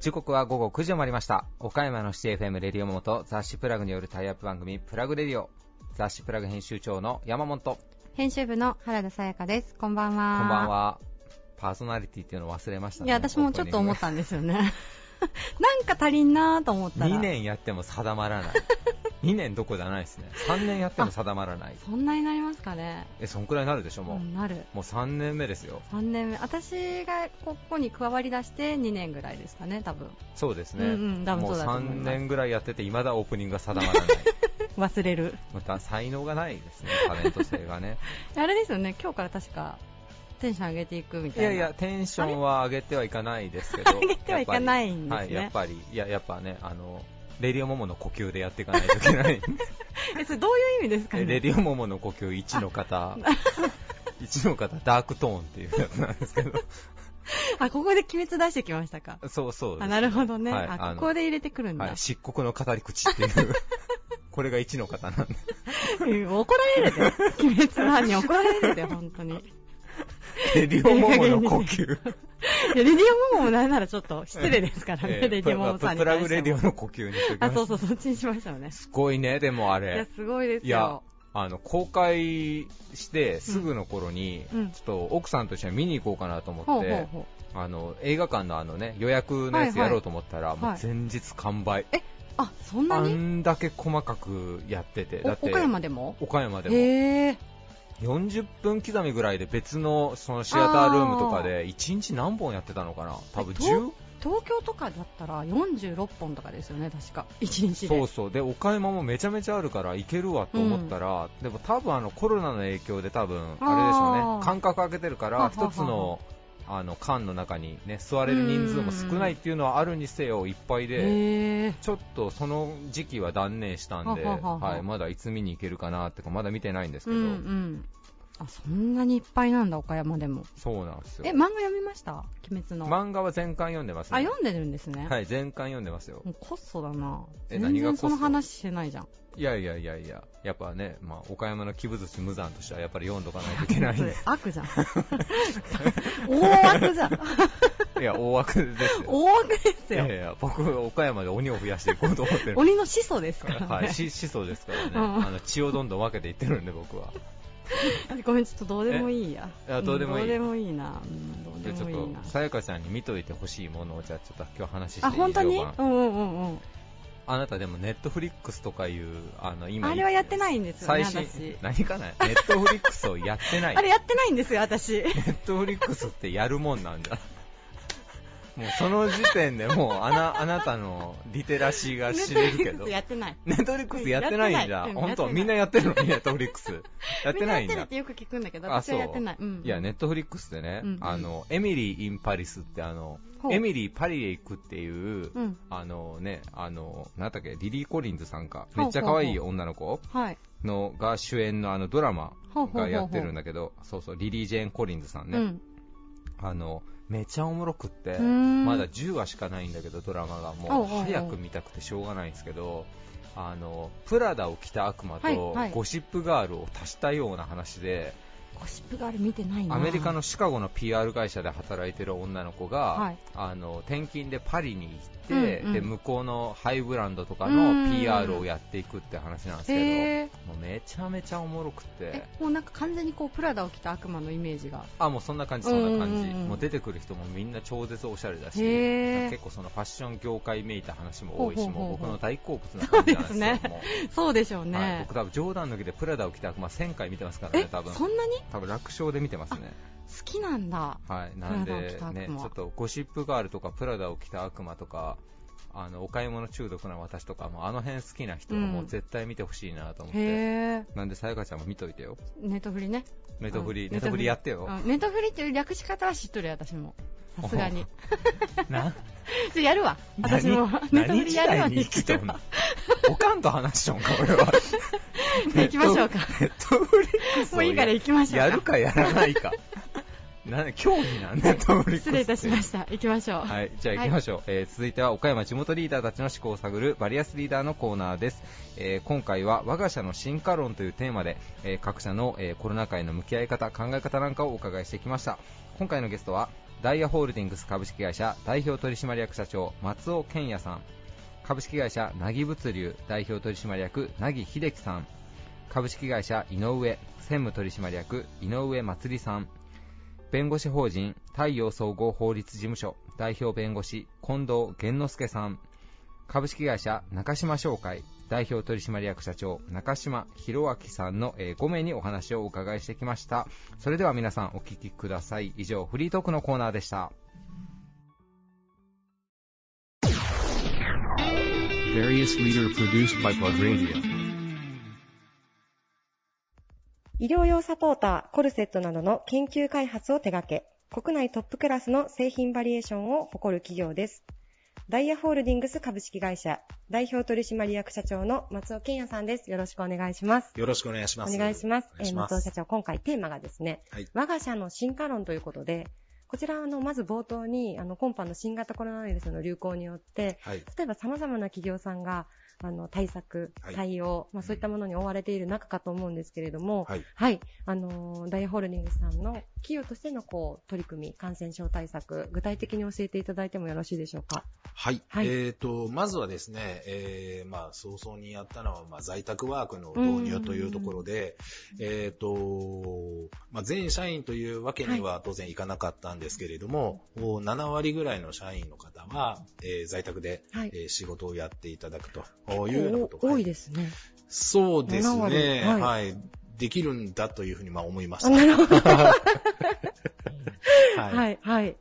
時刻は午後9時を回りました。岡山のシティ FM レディオモモと雑誌プラグによるタイアップ番組プラグレディオ。雑誌プラグ編集長の山本。編集部の原田さやかです。こんばんは。こんばん。は。パーソナリティっていうのを忘れましたね。いや、私もちょっと思ったんですよね。なんか足りんなーと思っ。たら。2年やっても定まらない。2年どこじゃないですね。3年やっても定まらない。そんなになりますかね。え、そんくらいになるでしょ、もう。うんなる。もう3年目ですよ。3年目。私がここに加わりだして2年ぐらいですかね、多分。そうですね。うんうん多分もうそうだと思います3年ぐらいやってて、未だオープニングが定まらない。忘れる。また才能がないですね、タレント性がね。あれですよね、今日から確かテンション上げていくみたいな。いやいや、テンションは上げてはいかないですけど、上げてはいかないんですねはい、やっぱり、いや、やっぱね、あの、レディオモモの呼吸でやっていかないといけない。え、それどういう意味ですかね？レレディオモモの呼吸1の方、1の方、ダークトーンっていうやつなんですけど、あ、ここで鬼滅出してきましたか？そうそうですあ、なるほどね。はいあここで入れてくるんだ。はい、漆黒の語り口っていう、これが1の方なんで、うん怒られるで。鬼滅の犯人怒られるで、本当に。レディオモモの呼吸。いや、レディオモモもなんならちょっと失礼ですからね、えーレディオモモさんにプラグレディオの呼吸にあ、すそうそう、そっちにしましたよね。すごいね、でもあいやれ。、すごいですいやよ。、あの、公開してすぐの頃に、うんちょっと奥さんと一緒に見に行こうかなと思って、ほうほうほあの、映画館のあのね、予約のやつやろうと思ったら、いもう前日完売。う。あ、そんなあにんだけ細かくやってて、だって、お岡山でも？岡山でも。40分刻みぐらいで別のそのシアタールームとかで1日何本やってたのかな？多分え 10? 東京とかだったら46本とかですよね、確か。1日で。そうそう。で岡山もめちゃめちゃあるから行けるわと思ったら、でも多分あのコロナの影響で多分あれでしょうね。間隔空けてるから一つのあの缶の中にね座れる人数も少ないっていうのはあるにせよいっぱいで。ちょっとその時期は断念したんで、はい、まだいつ見に行けるかなってかまだ見てないんですけど、うんうん。あ、そんなにいっぱいなんだ、岡山でも。そうなんですよえ、漫画読みました？鬼滅の。漫画は全巻読んでますあ、ね読んでるんですね。はい全巻読んでますよもうコストだな。え全何がコスト然そ？の話してないじゃん。いやいやいやいややっぱね、まあ、岡山の鬼物無残としてはやっぱり読んどかないといけないん そでれ悪じゃん。大悪じゃん。いや大枠ですよ大悪ですよ。いやいや、僕、岡山で鬼を増やしていこうと思ってる。鬼の始祖ですからね。はい、し始祖ですからね、うんあの血をどんどん分けていってるんで、僕は。ごめん、ちょっとどうでもいいや。どうでもいいんどうでもいいな。うんどうでもいいなと、。さやかちゃんに見といてほしいものを、じゃあ、ちょっと今日話していい？あ、本当に？うんうんうんうん。あなたでも、ネットフリックスとかいう、あの、今、あれはやってないんですよね、最新私。、何かな？ネットフリックスをやってない。あれやってないんですよ、私。ネットフリックスってやるもんなんだ。もうその時点でもうあなあなたのリテラシーが知れるけど。ネットフリックスやってないんじゃん。やってないうん本当みんなやってるの？に Netflix。やってないんだやってるっ。てよく聞くんだけど、あ私はやってない。うん。いや、 Netflix でね、うんうんあの、 Emily in Paris ってあのエミリー・パリへ行くっていう、うん。あのね、あの、なんだっけ、リリー・コリンズさんか、めっちゃ可愛い女の子？はい。のが主演のあのドラマがやってるんだけど、そうそう、リリー・ジェーン・コリンズさんね、うん。あの、めちゃおもろくって、まだ10話しかないんだけど、ドラマがもう。早く見たくてしょうがないんですけど、あの、プラダを着た悪魔はいとはい。ゴシップガールを足したような話で、ゴシップガール見てないな。アメリカのシカゴの PR 会社で働いてる女の子が、はい。あの転勤でパリに行って、うんうん。で向こうのハイブランドとかうのん PR をやっていくって話なんですけど、もうめちゃめちゃおもろくて。え、もうなんか完全にこう、プラダを着た悪魔のイメージが。あもうそんな感じ、そんな感じ、もう出てくる人もみんな超絶おしゃれだし、結構そのファッション業界めいた話も多いし、もう僕の大好物な感じなんですよ。ね。もそうでしょううはい、ね僕。多分冗談抜きでプラダを着た悪魔1000回見てますからね、え多分、そんなに？多分楽勝で見てますね。好きなんだ。はい、なんでね、ちょっとゴシップガールとかプラダを着た悪魔とか、あのお買い物中毒な私とかもあの辺好きな人はもう絶対見てほしいなと思って、へー。なんでさやかちゃんも見といてよ、ネットフリね。ネトフリ、うんネトフリやってよ、うんネットフリっていう略し方は知っとるよ、私も。さすがに。な？ちょやるわ。私も。ネット何時フリやるわ代に生きとんの？おかんと話しとんか、俺は。じゃあ行きましょうか。ネットフリックスをもういいから行きましょうか。やるかやらないか。な競技なんだ、トムリックス失礼いたしました。行きましょう。はい、じゃあ行きましょう、えー続いては岡山地元リーダーたちの思考を探るバリアスリーダーのコーナーです、えー今回は我が社の進化論というテーマで、えー各社の、えーコロナ禍への向き合い方考え方なんかをお伺いしてきました今回のゲストはダイヤホールディングス株式会社代表取締役社長松尾健也さん。株式会社なぎ物流代表取締役なぎ秀樹さん。株式会社井上専務取締役井上祭さん。弁護士法人太陽総合法律事務所代表弁護士近藤玄之介さん。株式会社中島商会代表取締役社長中島博明さんの、えー5名にお話をお伺いしてきましたそれでは皆さんお聞きください以上フリートークのコーナーでした.医療用サポーター、コルセットなどの研究開発を手掛け、国内トップクラスの製品バリエーションを誇る企業です。ダイヤホールディングス株式会社代表取締役社長の松尾健也さんです。よろしくお願いします。よろしくお願いします。お願いします。ますえー松尾社長、今回テーマがですね、はい我が社の進化論ということで、こちらあのまず冒頭にあの今般の新型コロナウイルスの流行によって、はい。例えば様々な企業さんがあの対策、はい。対応、まあ、そういったものに追われている中かと思うんですけれども、はい。はい、あのーダイヤホールディングスさんの企業としてのこう取り組み、感染症対策、具体的に教えていただいてもよろしいでしょうか？はい。はい。えっ、と、まずはですね、えー、まあ、早々にやったのは、まあ、在宅ワークの導入というところで、えっ、と、まあ、全社員というわけには当然いかなかったんですけれども、もう7割ぐらいの社員の方は、えー在宅で、はい。えー仕事をやっていただくというようなことがお多いですね。そうです7割ね。はいはい。できるんだというふうにまあ思いましあた。なるほど。ははい、はい。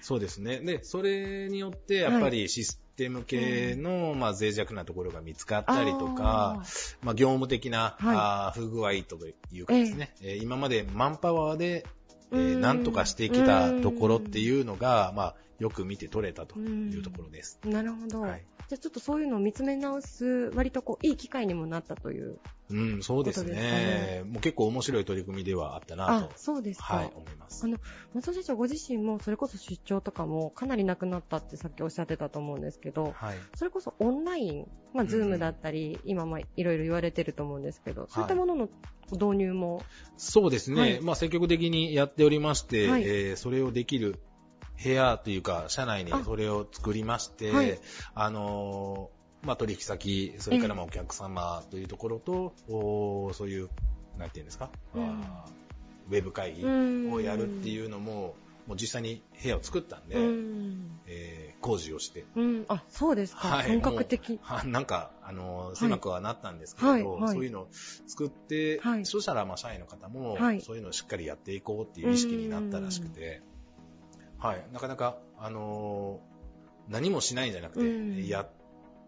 そうですね。で、それによって、やっぱりシステム系の、まあ、脆弱なところが見つかったりとか、まあ、業務的な、はい不具合というかですね、えー今までマンパワーで、えーうんなんとかしてきたところっていうのが、まあ、よく見て取れたというところです。なるほど。はいじゃあちょっとそういうのを見つめ直す、割とこう、いい機会にもなったという。うん、そうですねもう結構面白い取り組みではあったなあと、、そうですか。はい、思いますあ。の、松尾社長ご自身もそれこそ出張とかもかなりなくなったってさっきおっしゃってたと思うんですけど、はい。それこそオンライン、まあ、うんズームだったり、今もいろいろ言われてると思うんですけど、そういったものの導入も、そうですね。はいまあ、積極的にやっておりまして、はいえーそれをできる部屋というか、社内にあ。それを作りまして、はい。あのーまあ、取引先、それからまあお客様というところと、そういう、なんていうんですか、うん。ウェブ会議をやるっていうのも、もう実際に部屋を作ったんで、うん。えー工事をして、うん。あ、そうですか。はい。本格的。はなんか、あの狭くはなったんですけれど、はい。はい。そういうのを作って、はい。そしたら、まあ、社員の方も、はい。そういうのをしっかりやっていこうっていう意識になったらしくて、はい、なかなか、あのー何もしないんじゃなくて、うん。やっ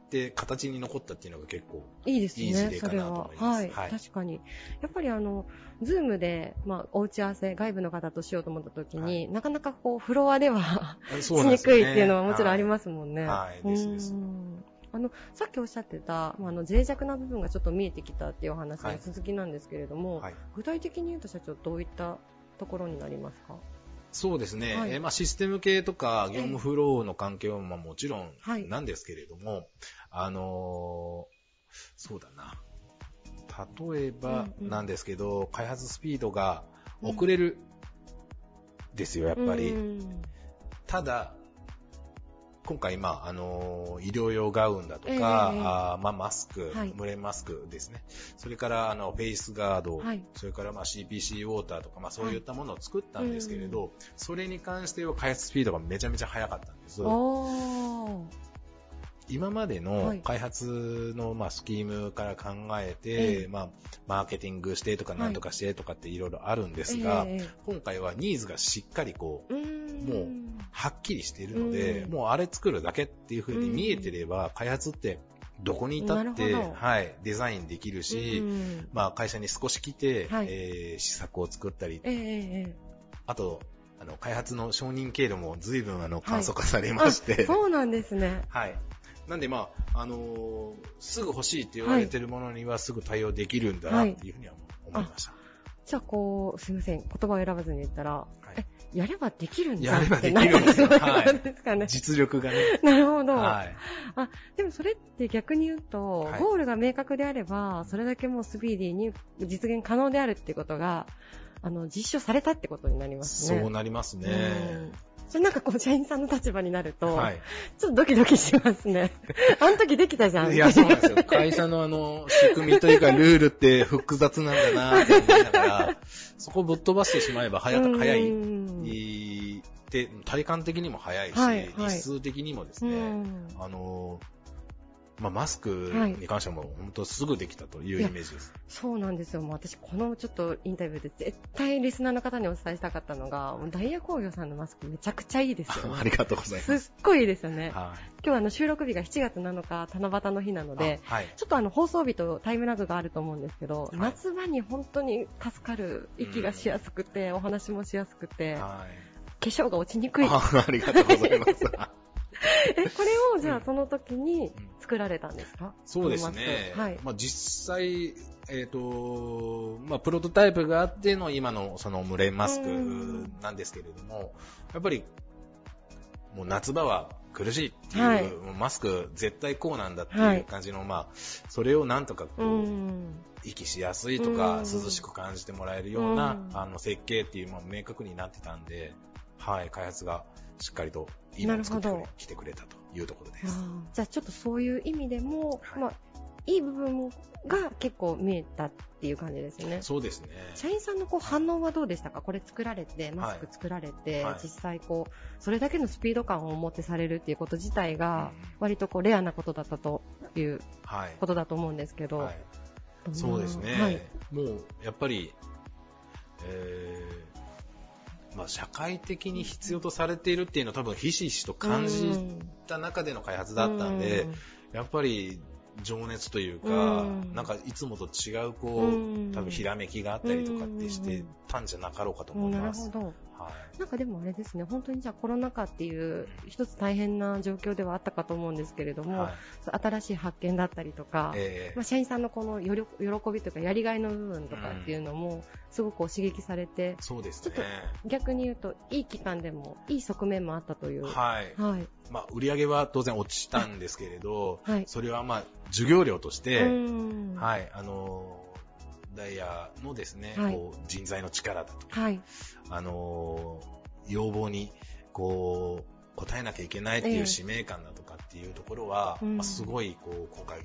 て形に残ったっていうのが結構、いいですいい事ね、例かなとそれは思。います。は。い、はい。確かに。やっぱりあの、 Zoom で、まあ、お打ち合わせ、外部の方としようと思った時に、なかなかこう、フロアでは しにくいっていうのはもちろんありす。ますもんね。はい。ですです。うん。あの、さっきおっしゃってた、まあ、あの、脆弱な部分がちょっと見えてきたっていうお話のはい。続きなんですけれども、はい。具体的に言うと社長、どういったところになりますか？そうですね、はい。えーまあ、システム系とか業務フローの関係はまあもちろんはい。なんですけれども、あのーそうだな。例えばうんうん。なんですけど、開発スピードが遅れるですよ、やっぱり。うん。ただ、今回、まあ、あのー医療用ガウンだとか、ええあーまあ、マスク、はい。蒸れマスクですね。それから、あの、フェイスガード、はい。それから、まあ、CPC ウォーターとか、まあ、そういったものを作ったんですけれど、それに関しては開発スピードがめちゃめちゃ速かったんです。今まではのい。開発の、まあ、スキームから考えて、ええ。まあ、マーケティングしてとか、はいなんとかしてとかっていろいろあるんですが、ええ今回はニーズがしっかりこう、もうはっきりしているので、うん。もうあれ作るだけっていう風に見えてれば、開発ってどこにいたって、はい、デザインできるし、うんまあ会社に少し来て、はい。えー試作を作ったり、ええええあと、あの、開発の承認経路も随分あの、簡素化されまして、あそうなんですね。はい。なんでまあ、あのーすぐ欲しいって言われてるものにはすぐ対応できるんだなっていうふうには思いました。じゃあこう、すみません、言葉を選ばずに言ったら、はい。えやればできるんだやればってできるんですかね。実力がね。なるほど。はい。あ、でもそれって逆に言うと、はいゴールが明確であれば、それだけもうスピーディーに実現可能であるってことが、あの、実証されたってことになりますね。そうなりますね。うんそれなんかこう、社員さんの立場になると、はい。ちょっとドキドキしますね。あの時できたじゃん。いや、そうなんですよ。会社のあの、仕組みというか、ルールって複雑なんだなって思いながら、そこをぶっ飛ばしてしまえば早うん早い。で、体感的にも早いし、はいはい日数的にもですうね、んあの、まあ、マスクに関しても本当すぐできたというイメージです。そうなんですよ。もう私、このちょっとインタビューで絶対リスナーの方にお伝えしたかったのが、ダイヤ工業さんのマスクめちゃくちゃいいですよ、ね。ありがとうございすっます。ごいいいですよね。はい。今日はあの収録日が7月7日、七夕の日なので、あはい。ちょっとあの放送日とタイムラグがあると思うんですけど、い夏場に本当に助かる、息がしやすくて、お話もしやすくて、化はい。粧が落ちにくい。あありがとうございます。え、これをじゃうん。あその時に作られたんですか？そうですね。はい。まあ、実際、えっ、と、まあ、プロトタイプがあっての今のその群れマスクなんですけれども、やっぱり、もう夏場は苦しいっていう、はい。マスク絶対こうなんだってはい。いう感じの、まあ、それをなんとかこう、うん。息しやすいとか、うん。涼しく感じてもらえるような、うん。あの設計っていうのも明確になってたんで、はい、開発がしっかりといいのを作ってくれなるほど来てくれたというところであす。ーじゃあちょっとそういう意味でも、はいまあ、いい部分が結構見えたっていう感じですね。そうですね。社員さんのこう反応はどうでしたか？これ作られて、マスク作られて、はい実際こう、それだけのスピード感を持ってされるっていうこと自体がうん、割とこうレアなことだったというはい。ことだと思うんですけど、はいそうですね、はい。もうやっぱり、えーまあ、社会的に必要とされているっていうのを多分ひしひしと感じた中での開発だったんで、うやっぱり情熱というか、うんなんかいつもと違うこう、うん多分ひらめきがあったりとかってしてたんじゃなかろうかと思いなるます。ほど。はいなんかでもあれですね、本当にじゃあコロナ禍っていう一つ大変な状況ではあったかと思うんですけれども、はい新しい発見だったりとか、えーまあ、社員さんのこの喜びというかやりがいの部分とかっていうのもすごく刺激されて、そうですねちょっ。逆に言うといい期間でもいい側面もあったという。はい。はい。まあ、売り上げは当然落ちたんですけれど、はいそれはまあ、授業料として、うんはい、あのーダイヤのですね、はい。こう人材の力だとか、はい。あのー要望に、こう、応えなきゃいけないってええ。いう使命感だとかっていうところは、うん。まあ、すごい、こう、今回、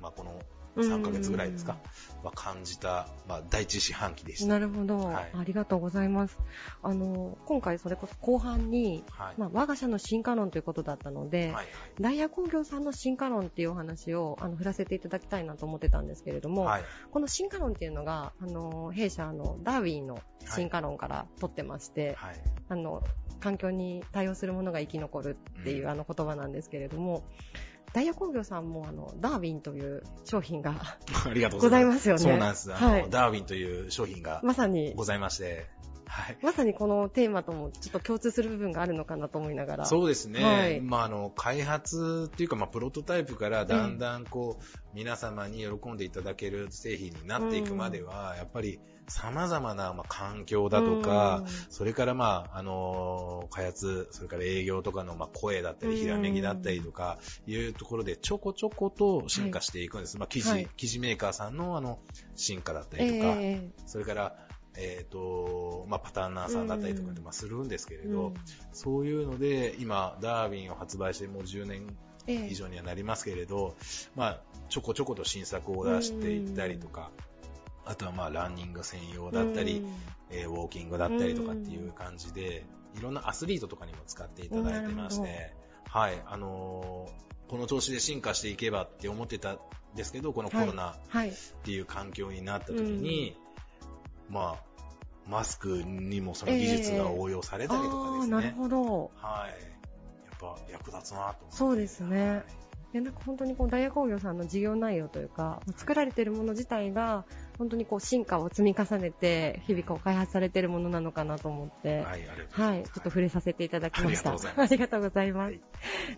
まあ、この3ヶ月ぐらいですか、は感じた、まあ、第一四半期でした。なるほど、はいありがとうございます。あの、今回それこそ後半に、はい。まあ、我が社の進化論ということだったので、はいはい。ダイヤ工業さんの進化論っていうお話をあの振らせていただきたいなと思ってたんですけれども、はい。この進化論っていうのが、あの、弊社のダーウィンの進化論から取ってまして、はい。あの、環境に対応するものが生き残るっていう、うんあの言葉なんですけれども、ダイヤ工業さんもあの、ダーウィンという商品が ありがとうごございます。ざいますよね。そうなんです。あの、はい。ダーウィンという商品がまさに、ございまして、はい。まさにこのテーマともちょっと共通する部分があるのかなと思いながら。そうですね。はいまあ、あの、開発っていうか、まあ、プロトタイプからだんだんこう、皆様に喜んでいただける製品になっていくまでは、やっぱり様々な、まあ、環境だとか、それからまあ、あの開発、それから営業とかのまあ声だったり、うんひらめきだったりとか、いうところでちょこちょこと進化していくんです。まあ、生地、はい生地メーカーさんのあの、進化だったえりとか、えそれから、えっ、と、まあ、パターンナーさんだったりとかまあ、するんですけれど、うん。そういうので、今、ダーウィンを発売してもう10年ええ。以上にはなりますけれど、まあ、ちょこちょこと新作を出していったりとか、あとはまあ、ランニング専用だったり、うん。えーウォーキングだったりとかっていう感じで、いろんなアスリートとかにも使っていただいてまして、はい、あのーこの調子で進化していけばって思ってたんですけど、このコロナはい。っていう環境になった時に、まあ、マスクにもその技術が応用されたりとかですね。なるほど。はい。やっぱ役立つなと。そうですねいやなんか本当にこうダイヤ工業さんの事業内容というか、作られているもの自体が、本当にこう進化を積み重ねて、日々こう開発されているものなのかなと思って、はい、ありがとうござはいい、ます。ちょっと触れさせていただきました。ありがとうございます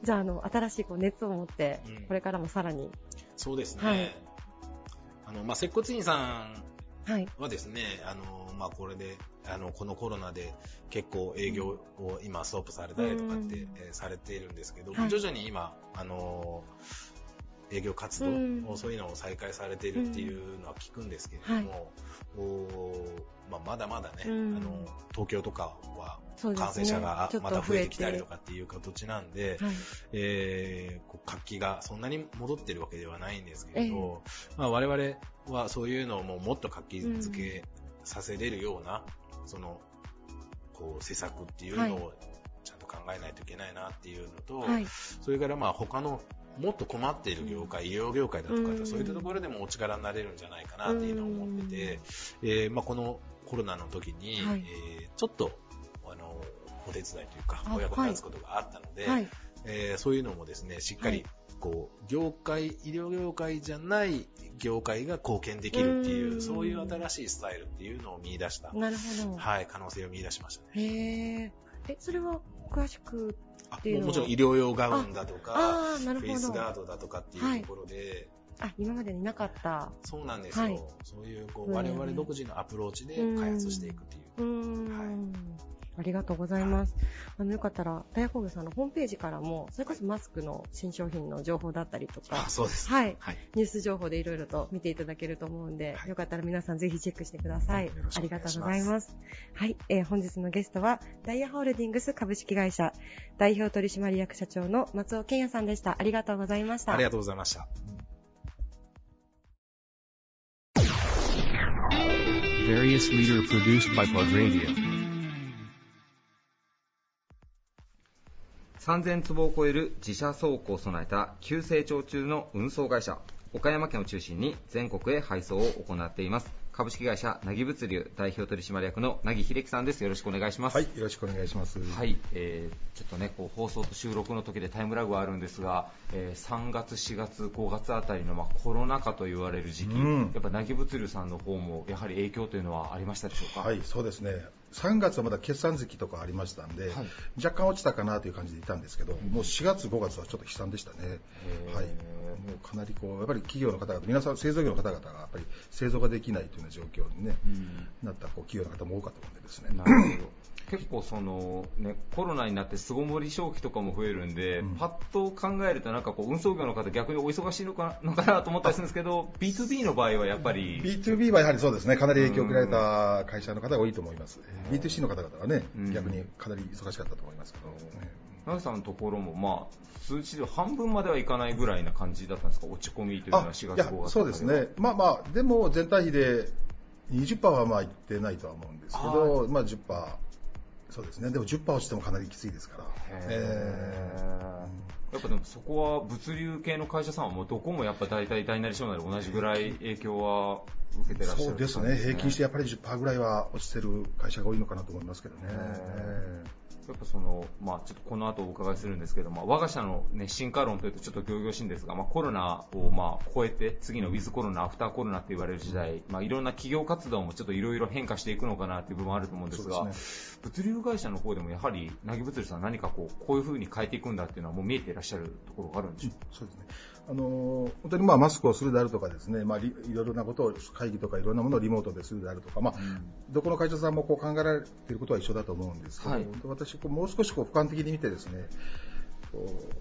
じゃあ、あの、新しいこう熱を持って、うんこれからもさらに。そうですね。はいあの、まあ、接骨院さんはい。はですね、あの、まあ、これで、あの、このコロナで結構営業を今ストップされたりとかって、うんえーされているんですけど、はい徐々に今、あの、営業活動うそういうのを再開されているっていうのは聞くんですけれども、おまあ、まだまだね、うんあの、東京とかは。感染者がまた増えてきたりとか。かっていう形なんで、はい。えーこう活気がそんなに戻ってるわけではないんですけれど、まあ、我々はそういうのをもうもっと活気づけさせれるような、その、こう、施策っていうのをちゃんと考えないといけないなっていうのと、はい。それからまあ他のもっと困っている業界、医療業界だとか、うん。そういったところでもお力になれるんじゃないかなっていうのを思ってて、えーまあ、このコロナの時に、はい。えーちょっと、お手伝いというかあ、お役に立つことがあったので、はい。えーそういうのもですね、しっかり、はいこう、業界、医療業界じゃない業界が貢献できるっていうう、んそういう新しいスタイルっていうのを見出した、なるほど。はい、可能性を見出しましたね。へえ。え、それは詳しく、あっていうのは？ももちろん医療用ガウンだとか、フェイス。ガードだとかっていうところで、あ、今までになかった。そうなんですよ。はいそういう、こう、うん我々独自のアプローチで開発していくっていう。うーん。はいありがとうございます。あの、よかったら、ダイヤ工業さんのホームページからも、それこそマスクの新商品の情報だったりとかあ、、そうです。はい。はい。ニュース情報でいろいろと見ていただけると思うんで、はいよかったら皆さんぜひチェックしてください。よろしくおありがとうございます。はい、えー本日のゲストは、ダイヤホールディングス株式会社代表取締役社長の松尾健也さんでした。ありがとうございました。ありがとうございました。Various leader produced by Plug Radio. 3000坪を超える自社倉庫を備えた急成長中の運送会社岡山県を中心に全国へ配送を行っています株式会社なぎ物流代表取締役のなぎ秀樹さんですよろしくお願いしますはい、よろしくお願いします。はい、えーちょっとね、こう放送と収録の時でタイムラグはあるんですが、えー3月、4月、5月あたりの、まあ、コロナ禍と言われる時期、うんやっぱなぎ物流さんの方もやはり影響というのはありましたでしょうか？はい、そうですね。3月はまだ決算月とかありましたんで、はい若干落ちたかなという感じでいたんですけど、もう4月、5月はちょっと悲惨でしたね。はい。もうかなりこう、やっぱり企業の方々、皆さん製造業の方々がやっぱり製造ができないというような状況に、ねうんなったこう企業の方も多かったもんでですね。結構その、ね、コロナになって巣ごもり消費とかも増えるんで、うん。パッと考えるとなんかこう運送業の方逆にお忙しいのか のかなと思ったりするんですけど B2B の場合はやっぱり B2B はやはりそうですね、かなり影響を受けられた会社の方が多いと思います。B2C の方々はねうん、逆にかなり忙しかったと思いますけど、ね奈良さんのところもまあ数値で半分まではいかないぐらいな感じだったんですか？落ち込みというのは4月いや5月そうですね、まあまあ、でも全体比で20%はまあいってないとは思うんですけど、まあ10%、そうですね、でも10%落ちてもかなりきついですから、えやっぱでもそこは物流系の会社さんはもうどこもやっぱ大体大なり小なり同じぐらい影響は受けてーらっしゃるそうですね、平均してやっぱり10%ぐらいは落ちてる会社が多いのかなと思いますけどね。へやっぱその、まあ、ちょっとこの後お伺いするんですけど、まあ、我が社の、ね、進化論というとちょっと仰々しいんですが、まあ、コロナをまあ超えて次のウィズコロナ、アフターコロナって言われる時代、まあ、いろんな企業活動もちょっといろいろ変化していくのかなっていう部分もあると思うんですがそうで物流会社の方でもやはり、なぎ物流さん何かこうこういうふうに変えていくんだっていうのはもう見えていらっしゃるところがあるんでしょうか、そうですね。あのー本当にまあマスクをするであるとかですね、まあ、りいろいろなことを会議とかいろんなものをリモートでするであるとか、まあどこの会社さんもこう考えられていることは一緒だと思うんですけど、はい。私こうもう少しこう俯瞰的に見てですね、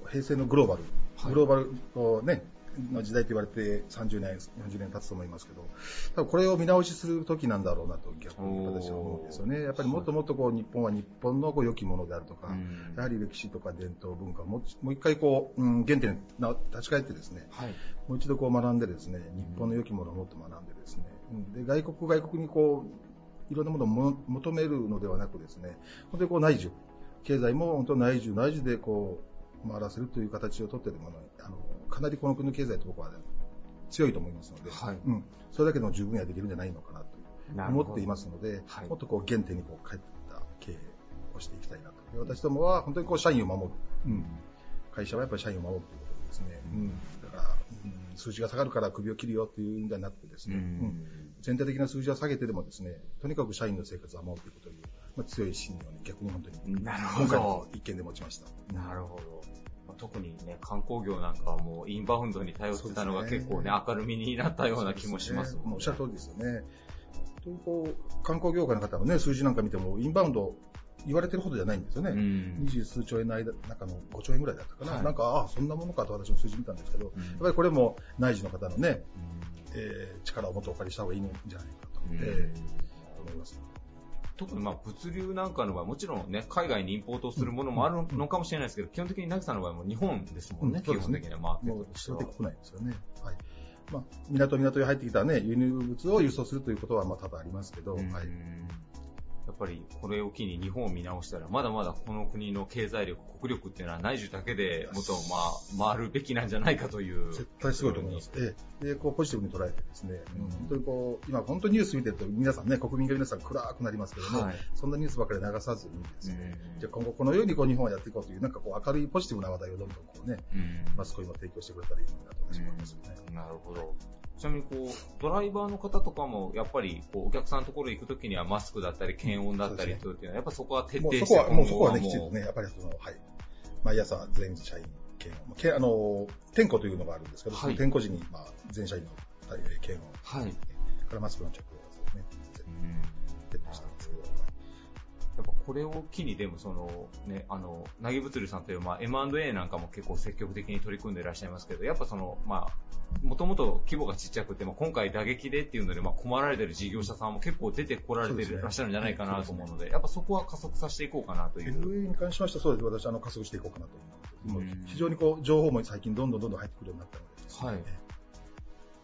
平成のグローバル、はい。グローバルこうねの時代と言われて30年、40年経つと思いますけど、多分これを見直しする時なんだろうなと逆に私は思うんですよね。やっぱりもっともっとこう日本は日本のこう良きものであるとか、うん。やはり歴史とか伝統文化をもうもう一回こう、うん、原点にな立ち返ってですね、はい。もう一度こう学んでですね、日本の良きものをもっと学んでですね、うんで外国外国にこう、いろんなものをも求めるのではなくですね、本当にこう内需、経済も本当内需、内需でこう、回らせるという形をとってでもね、あの、かなりこの国の経済と僕は、ね、強いと思いますので、はい。うん、それだけでも十分にはできるんじゃないのかなと思っていますので、はい。もっとこう原点にこう帰った経営をしていきたいなと。で私どもは本当にこう社員を守る。うん。会社はやっぱり社員を守るということですね。うん、だから、うん、数字が下がるから首を切るよっていうんじゃなくてですね、うん。うん。全体的な数字は下げてでもですね、とにかく社員の生活を守るというこという、まあ、強い信念を、ね、逆に本当に、今回の一件で持ちました。なるほど。まあ特にね、観光業なんかはもうインバウンドに頼ってたのが結構ね、明るみになったような気もしますもんね。おっしゃる通りですよね。当にこう、観光業界の方のね、数字なんか見ても、インバウンド言われてるほどじゃないんですよね。うん二十数兆円の間、中の5兆円ぐらいだったかな。はいなんか、ああ、そんなものかと私も数字見たんですけど、うんやっぱりこれも内需の方のね、えー力をもっとお借りした方がいいんじゃないかと、うんえー思います。特にまあ物流なんかの場合、もちろんね、海外にインポートするものもあるのかもしれないですけど、基本的になぎさんの場合も日本ですもんね、基うんそうですね本的にはマーケッもうトとしては。数的国内ですよね。はい。まあ、港港に入ってきたね、輸入物を輸送するということはまあ多々ありますけど、うんはい。やっぱりこれを機に日本を見直したら、まだまだこの国の経済力、国力っていうのは内需だけでもっとまあ回るべきなんじゃないかという。絶対すごいと思います。ええ。で、こうポジティブに捉えてですね、うん本当にこう、今本当にニュース見てると皆さんね、国民が皆さん暗くなりますけども、はいそんなニュースばかり流さずにですね、うんじゃあ今後このようにこう日本はやっていこうという、なんかこう明るいポジティブな話題をどんどんこうね、うんマスコミも提供してくれたらいいなと私は思いますよね。なるほど。ちなみにこう、ドライバーの方とかも、やっぱりこうお客さんのところに行くときにはマスクだったり、検温だったりというのは、やっぱそこは徹底してもうそこは、もうそこはね、きちんとね、やっぱりその、はい。毎朝全社員検温。けあの、点呼というのがあるんですけど、はいその点呼時に、まあ、全社員のえー検温。はい。からマスクの着用ですね。徹底したこれを機にでもそのね、あの、なぎ物流さんというまあ M&A なんかも結構積極的に取り組んでいらっしゃいますけど、やっぱその、まあ、もともと規模がちっちゃくて、まあ、今回打撃でっていうので、まあ、困られてる事業者さんも結構出てこられてらっしゃるんじゃないかなと思うので、やっぱそこは加速させていこうかなという。LA に関しましては、そうです。私、あの、加速していこうかなと思う。う非常にこう、情報も最近どんどんどんどん入ってくるようになったのでは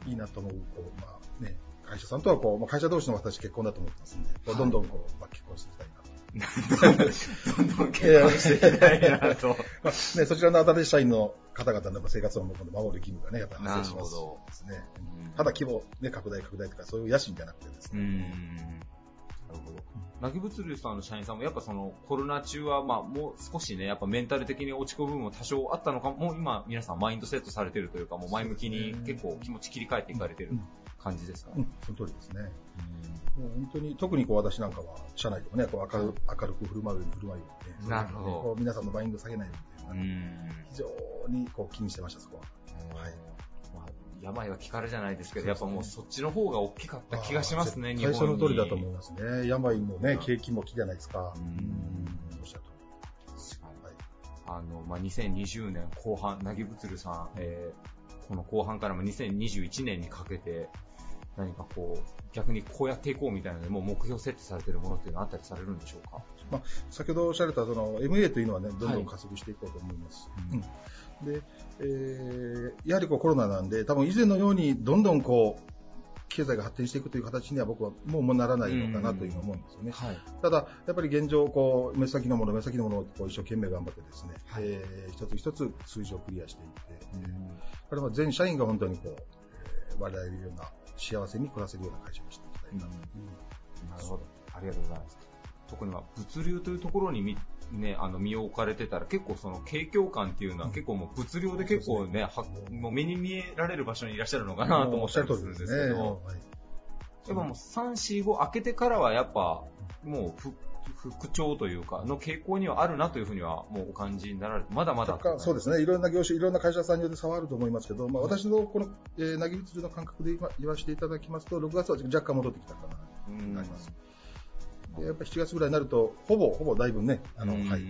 いいいなと思う、こう、まあね、会社さんとはこう、まあ、会社同士の私結婚だと思ってますんで、はいどんどんこう、まあ、結婚していきたい。どんどん結婚していきたいなと。まあね、そちらの新しい社員の方々の生活を守る義務がね、やっぱり発生しますなるほどですね。うんただ規模、ね、拡大拡大とかそういう野心じゃなくてですね。うん。なるほど。なぎ物流さんの社員さんもやっぱそのコロナ中はまあもう少しね、やっぱメンタル的に落ち込む部分も多少あったのかも、う今皆さんマインドセットされてるというか、もう前向きに結構気持ち切り替えていかれてるうん感じですか？ね。うん、その通りですね。もう本当に、特にこう私なんかは、社内でもね、こう明る明るく振る舞うように振る舞うようにね、なるほどこう皆さんのマインド下げないようにうね、ん。非常にこう気にしてました、そこは。はいまあ病は気からじゃないですけど、やっぱもうそっちの方が大きかった気がしますね、日最本に。初の通りだと思いますね。病もね、景気も気じゃないですか。うんうんおっしゃる確かにはいあの、まあ、2020年後半、なぎぶつるさん、えーこの後半からも2021年にかけて、何かこう、逆にこうやっていこうみたいなので、もう目標設定されているものっていうのはあったりされるんでしょうか？先ほどおっしゃられたその MA というのはね、どんどん加速していこうと思います。うん。うん。で、えーやはりこうコロナなんで、多分以前のようにどんどんこう、経済が発展していくという形には僕はもうならないのかなというふうに思うんですよね。はい。ただ、やっぱり現状、こう、目先のもの、目先のものをこう一生懸命頑張ってですね、はいえー一つ一つ数字をクリアしていって、これは全社員が本当にこう、えー笑えるような、幸せに暮らせるような会社にしていきたいなと。なるほど。ありがとうございます。特には物流というところにみ、ね、あの身を置かれてたら結構その景況感っていうのは結構もう物流で結構ね、はもう目に見えられる場所にいらっしゃるのかなと思ったゃりするんですけど、はいやっぱもう3、4、5開けてからはやっぱもうふ復調というかの傾向にはあるなというふうにはもうお感じになられて、まだまだ。そうですね。いろんな業種、いろんな会社さんによって差はあると思いますけど、まあ、私のこの、えー、なぎ物流の感覚で言わ言わせていただきますと、6月は若干戻ってきたかな、うんなります。でやっぱ7月ぐらいになると、ほぼ、ほぼだいぶね、あの、うんはい、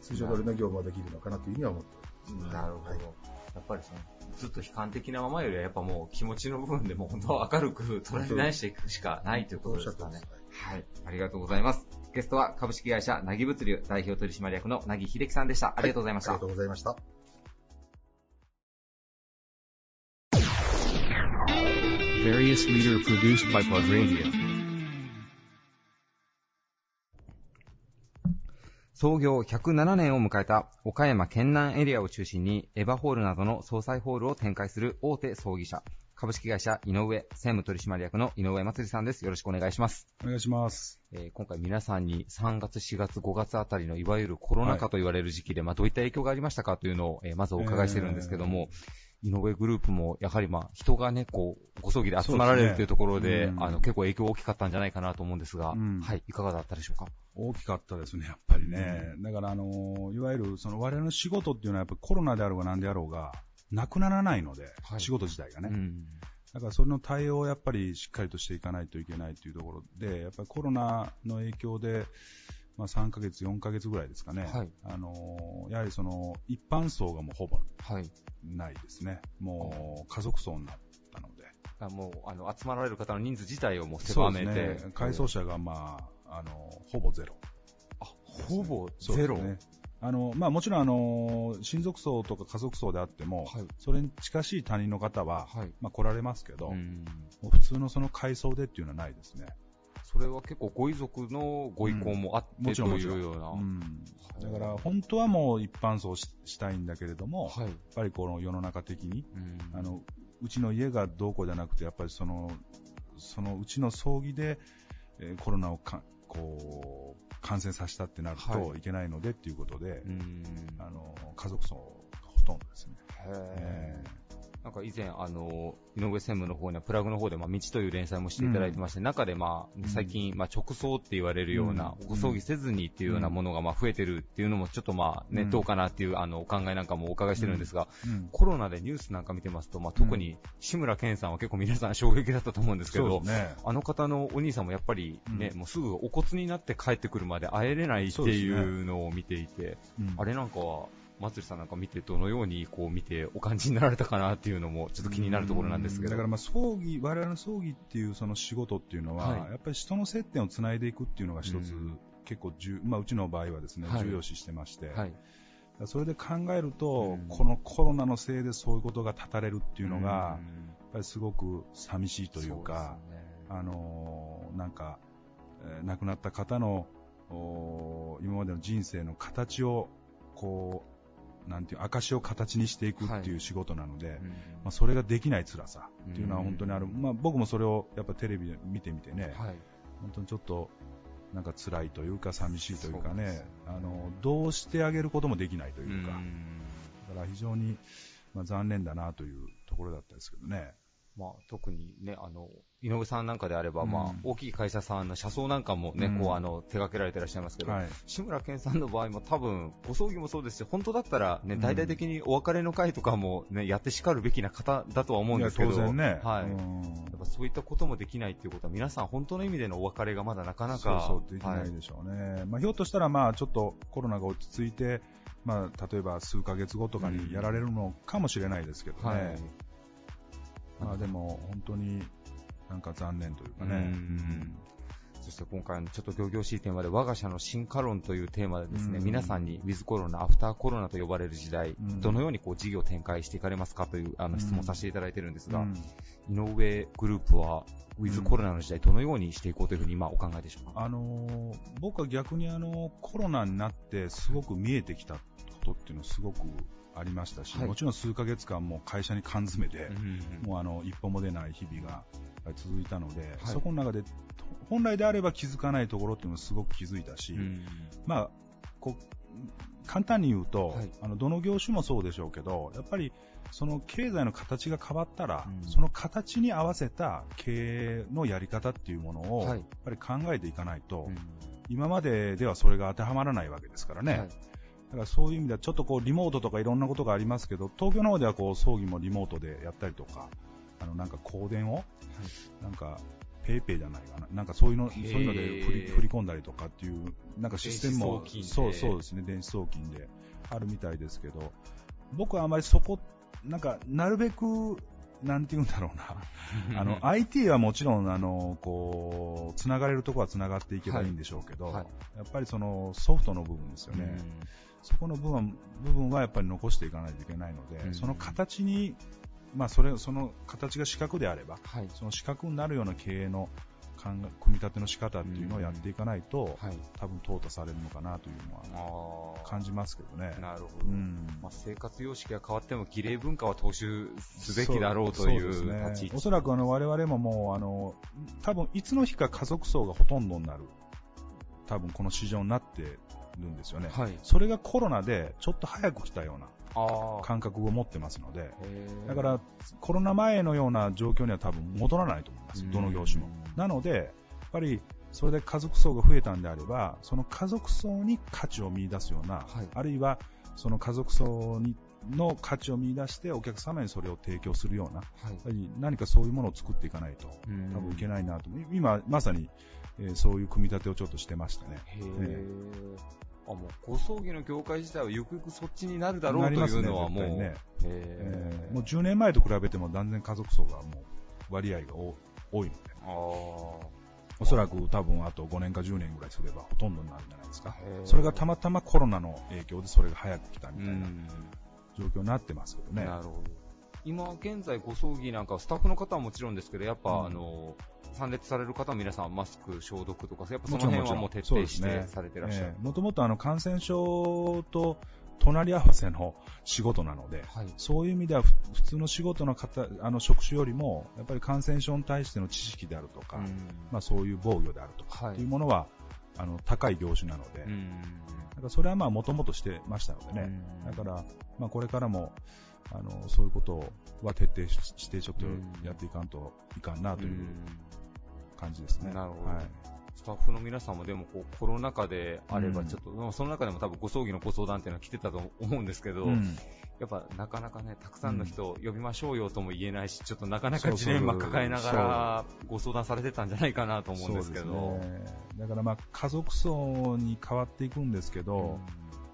通常通りの業務ができるのかなというふうには思ってます。なるほど。はいやっぱりその、ずっと悲観的なままよりは、やっぱもう気持ちの部分でも本当は明るく捉え直していくしかないということですかね。はい。ありがとうございます。ゲストは株式会社なぎ物流代表取締役のなぎ秀樹さんでした。ありがとうございました。ありがとうございました。Various leader produced by Plug Radio. 創業107年を迎えた岡山県南エリアを中心にエヴァホールなどの総裁ホールを展開する大手葬儀社、株式会社井上専務取締役の井上祭さんです。よろしくお願いします。お願いします。えー今回皆さんに3月、4月、5月あたりのいわゆるコロナ禍と言われる時期で、まあどういった影響がありましたかというのを、えーまずお伺いしてるんですけども、井上グループもやはりまあ人がね、こう、ご葬儀で集まられるというところで、ですねうんあの結構影響大きかったんじゃないかなと思うんですが、うんはい、いかがだったでしょうか？大きかったですね、やっぱりね。だから、あのーいわゆる、その我々の仕事っていうのはやっぱコロナであろうが何であろうが、なくならないので、はい仕事自体がね。うんだからそれの対応をやっぱりしっかりとしていかないといけないというところで、やっぱりコロナの影響で、まあ、3ヶ月、4ヶ月ぐらいですかね、はいあのーやはりその一般層がもうほぼはい。ないですね、もう家族層になったので、あもう、あの、集まられる方の人数自体をもうそう狭めて。ですね、改装者が、まああのーほぼゼロ。あ、ほぼゼロ？ねあのまあ、もちろんあの親族層とか家族層であっても、はいそれに近しい他人の方は、はい。まあ、来られますけど、普通のその階層でっていうのはないですね。それは結構ご遺族のご意向もあって、もちろんともちろんいうような。うん、だから本当はもう一般層ししたいんだけれども、はい。やっぱりこの世の中的に、うんあのうちの家がどうこうじゃなくて、やっぱりそのそのうちの葬儀で、えーコロナをかこう感染させたってなるはい。といけないのでっていうことで、うん。あの家族層がほとんどですね。へーなんか以前、あの、井上専務の方には、プラグの方で、まあ、道という連載もしていただいてまして、中で、まあ、最近、まあ、直送って言われるような、うん。ご葬儀せずにっていうようなものが、まあ、増えてるっていうのも、ちょっとまあ、ね、うん。どうかなっていう、あの、お考えなんかもお伺いしてるんですが、うん。コロナでニュースなんか見てますと、まあ、特に、志村けんさんは結構皆さん衝撃だったと思うんですけどそうで、すね。あの方のお兄さんもやっぱりね、うん。もうすぐお骨になって帰ってくるまで会えれないっていうのを見ていて、うん。あれなんかは、松井さんなんか見て、どのようにこう見て、お感じになられたかなっていうのも、ちょっと気になるところなんですけど。だからまあ葬儀、我々の葬儀っていうその仕事っていうのは、はい。やっぱり人の接点をつないでいくっていうのが一つ、うん。結構重、まあ、うちの場合はですね、はい。重要視してまして、はい。それで考えると、うん。このコロナのせいでそういうことが断たれるっていうのが、うん。やっぱりすごく寂しいというか、そうね。あのーなんか、えー亡くなった方の今までの人生の形を、こう、なんていう、証を形にしていくっていう仕事なので、うんまあ、それができない辛さっていうのはうん本当にある、まあ、僕もそれをやっぱテレビで見てみてね、はい。本当にちょっとなんか辛いというか、寂しいというかね、あのどうしてあげることもできないというか、うん。だから非常に、まあ、残念だなというところだったですけどね。まあ、特にね、あの、井上さんなんかであれば、うん。まあ、大きい会社さんの車窓なんかもね、うん。こう、あの、手掛けられてらっしゃいますけど、はい。志村けんさんの場合も多分、ご葬儀もそうですし、本当だったらね、うん。大々的にお別れの会とかもね、やってしかるべきな方だとは思うんですけど、いや当然ね、はい。うん。やっぱそういったこともできないっていうことは、皆さん本当の意味でのお別れがまだなかなか、そうそうできなはいでしょうね、まあ、ひょっとしたらまあちょっとコロナが落ち着いて、まあ、例えば数ヶ月後とかにやられるのかもしれないですけどね、はい。まあ、でも本当になんか残念というかね。うんそして今回のちょっと仰々しいテーマで、我が社の進化論というテーマでですね、うん皆さんにウィズコロナ、アフターコロナと呼ばれる時代、うんどのようにこう事業を展開していかれますかというあの質問をさせていただいてるんですが、うん井上グループはウィズコロナの時代、どのようにしていこうというふうに今お考えでしょうか？あのー僕は逆にあのコロナになってすごく見えてきたことっていうのはすごくありましたし、はい。もちろん数ヶ月間も会社に缶詰で、うんもうあの一歩も出ない日々が続いたので、はい。そこの中で本来であれば気づかないところっていうのをすごく気づいたし、うんまあこう簡単に言うと、はい。あのどの業種もそうでしょうけど、やっぱりその経済の形が変わったら、うん。その形に合わせた経営のやり方っていうものを、はい。やっぱり考えていかないと、うん。今までではそれが当てはまらないわけですからね。はいだからそういう意味ではちょっとこうリモートとかいろんなことがありますけど、東京の方ではこう葬儀もリモートでやったりとか、あのなんか香典を、なんかペイペイじゃないかな、なんかそういうの、そういうので振り振り込んだりとかっていう、なんかシステムも、電子送金で。そうそうですね、電子送金であるみたいですけど、僕はあまりそこ、なんかなるべく、なんて言うんだろうな、あの IT はもちろんあのこうつながれるところはつながっていけばいいんでしょうけど、はい。やっぱりそのソフトの部分ですよね、そこの部分部分はやっぱり残していかないといけないので、うんその形に、まあ、それその形が四角であれば、はい。その四角になるような経営の考え組み立ての仕方っていうのをやっていかないと、はい。多分淘汰されるのかなというのはあ感じますけどね。なるほど。うんまあ、生活様式が変わっても儀礼文化は踏襲すべきだろうというそうね立ち位置。おそらくあの我々ももうあの多分いつの日か家族層がほとんどになる多分この市場になってるんですよね、はい。それがコロナでちょっと早く来たような。感覚を持ってますのでだからコロナ前のような状況には多分戻らないと思います、どの業種も。なので、やっぱりそれで家族層が増えたんであれば、その家族層に価値を見出すような、はいあるいはその家族層にの価値を見出してお客様にそれを提供するような、はい何かそういうものを作っていかないとうん多分いけないなと。今、まさに、えーそういう組み立てをちょっとしてましたね。あ、もう、ご葬儀の業界自体はゆくゆくそっちになるだろうというのはもう、ねへええーもう10年前と比べても断然家族層がもう割合が多多いので。おそらく多分あと5年か10年ぐらいすればほとんどになるんじゃないですか。それがたまたまコロナの影響でそれが早く来たみうたいなん状況になってますけどね。なるほど。今現在ご葬儀なんかはスタッフの方はもちろんですけど、やっぱ、うん。あの、参列される方は皆さんマスク消毒とか、やっぱその辺はもう徹底してされてらっしゃる。もともとあの感染症と隣り合わせの仕事なので、はい。そういう意味ではふ普通の仕事の方あの職種よりも、やっぱり感染症に対しての知識であるとか、うん。まあ、そういう防御であるとか、はい。うものはあの高い業種なので、うん。だからそれはまあもともとしてましたのでね、だから、まあ、これからもあのそういうことは徹底しして、ちょっとやっていかんといかんなという感じですね。なるほど。はい。スタッフの皆さんもでもこうコロナ禍であればうん。ちょっと、まあその中でも多分ご葬儀のご相談っていうのは来てたと思うんですけど、うん。やっぱなかなかね、たくさんの人を呼びましょうよとも言えないし、ちょっとなかなかジレンマ抱えながらご相談されてたんじゃないかなと思うんですけど。ね。だからまあ家族層に変わっていくんですけど、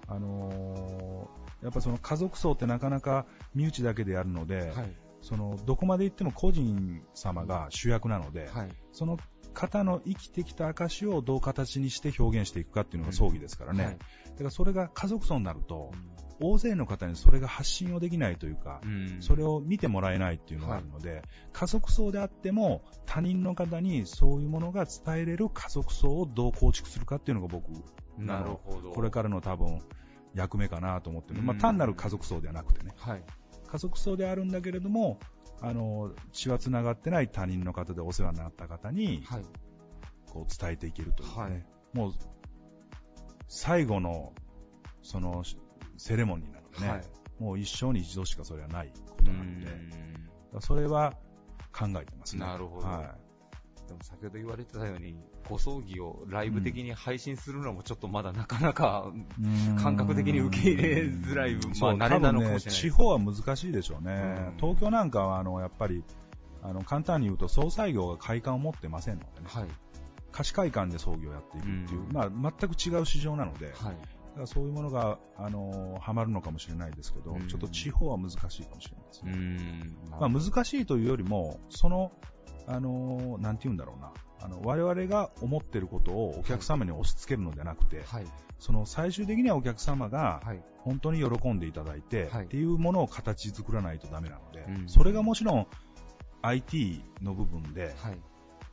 あのーやっぱその家族層ってなかなか身内だけでやるので、はい。そのどこまで行っても個人様が主役なので、はい。その方の生きてきた証をどう形にして表現していくかっていうのが葬儀ですからね。はいだからそれが家族層になると、大勢の方にそれが発信をできないというか、うんそれを見てもらえないっていうのがあるので、家族層であっても他人の方にそういうものが伝えれる家族層をどう構築するかっていうのが僕、なるほど。これからの多分役目かなと思ってる。まあうん単なる家族層ではなくてね。はい。家族層であるんだけれども、あの、血は繋がってない他人の方でお世話になった方に、はい。こう伝えていけるというね。はいもう、最後の、その、セレモニーなのでね、はいもう一生に一度しかそれはないことなので、それは考えてますね。なるほどはでも先ほど言われてたように、ご葬儀をライブ的に配信するのもちょっとまだなかなか、い。感覚的に受け入れづらいうんまあ慣れなのかもしれないね、地方は難しいでしょうね。うん東京なんかは、あの、やっぱり、あの、簡単に言うと、総裁業が会館を持ってませんのでね。はい。貸し会館で葬儀をやっていくっていう、うんまあ、全く違う市場なので、はい。だからそういうものが、あのー、はまるのかもしれないですけど、うんちょっと地方は難しいかもしれないですうね。ん。まあ、難しいというよりも、その、あのー、なんて言うんだろうな、あの、我々が思ってることをお客様に押し付けるのではなくて、はい。その最終的にはお客様がはい。本当に喜んでいただいて、はいっていうものを形作らないとダメなので、うんそれがもちろん IT の部分で、はい。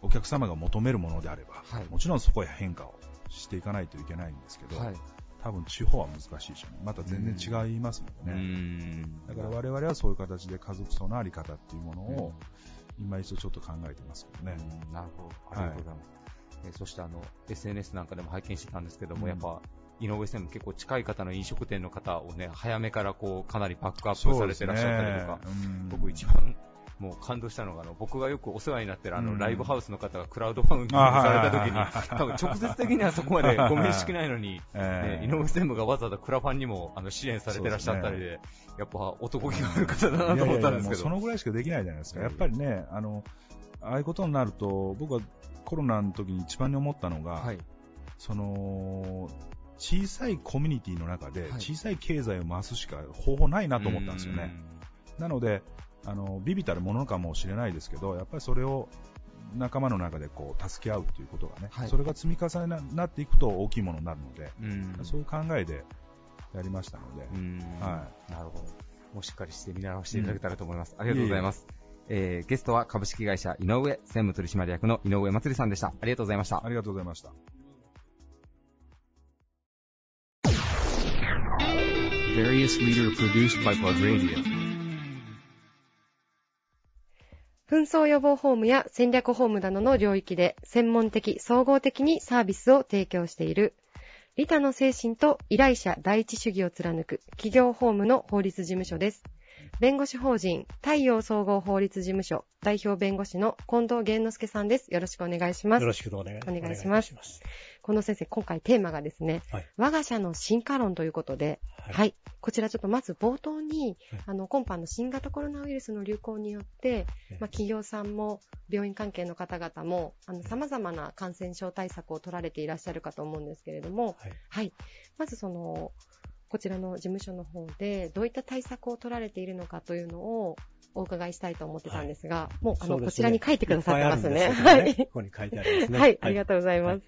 お客様が求めるものであれば、はいもちろんそこへ変化をしていかないといけないんですけど、はい。多分地方は難しいでし。また全然違いますのうでね。ん。だから我々はそういう形で家族層のあり方っていうものを、今一度ちょっと考えてますけどね。うんなるほど。ありがとうございます。えーそしてあの、SNS なんかでも拝見してたんですけども、うんやっぱ、井上専務結構近い方の飲食店の方をね、早めからこう、かなりバックアップされてらっしゃったりとか、ねうん僕一番、もう感動したのが、あの、僕がよくお世話になってるあの、うんライブハウスの方がクラウドファウンディングされた時に多分直接的にはそこまでご面識ないのに、ええね井上専務がわざわざクラファンにもあの支援されてらっしゃったりで、やっぱ男気がある方だなと思ったんですけいやいやいやもうそど。のぐらいしかできないじゃないですか。うんやっぱりね、あの、ああいうことになると、僕はコロナの時に一番に思ったのが、はい。その、小さいコミュニティの中ではい小さい経済を回すしか方法ないなと思ったんですよね。なので、あの、ビビたるものかもしれないですけど、やっぱりそれを仲間の中でこう助け合うということがね、はいそれが積み重ねになっていくと大きいものになるので、うん。そういう考えでやりましたので、うんはなるほど。もうしっかりして見習わせていただけたらと思います。ありがとうございます。えーゲストは株式会社井上専務取締役の井上まつりさんでした。ありがとうございましたあ。りがとうございました。Various leader produced by Plug Radio. 紛争予防ホームや戦略ホームなどの領域で専門的、総合的にサービスを提供している、利他の精神と依頼者第一主義を貫く企業ホームの法律事務所です。弁護士法人太陽総合法律事務所代表弁護士の近藤源之助さんです。よろしくお願いしますよ。ろしくお願いしますお願いします。近藤先生、今回テーマがですね、はい我が社の進化論ということで、はい、こちらちょっとまず冒頭に、はいあの、今般の新型コロナウイルスの流行によって、ええまあ、企業さんも病院関係の方々も、あの、様々な感染症対策を取られていらっしゃるかと思うんですけれども、はい。はい。まずその、こちらの事務所の方で、どういった対策を取られているのかというのをお伺いしたいと思ってたんですが、もう、あの、ねこちらに書いてくださってますね。すけどはいこ。こに書いてありますね。はい、ありがとうございます。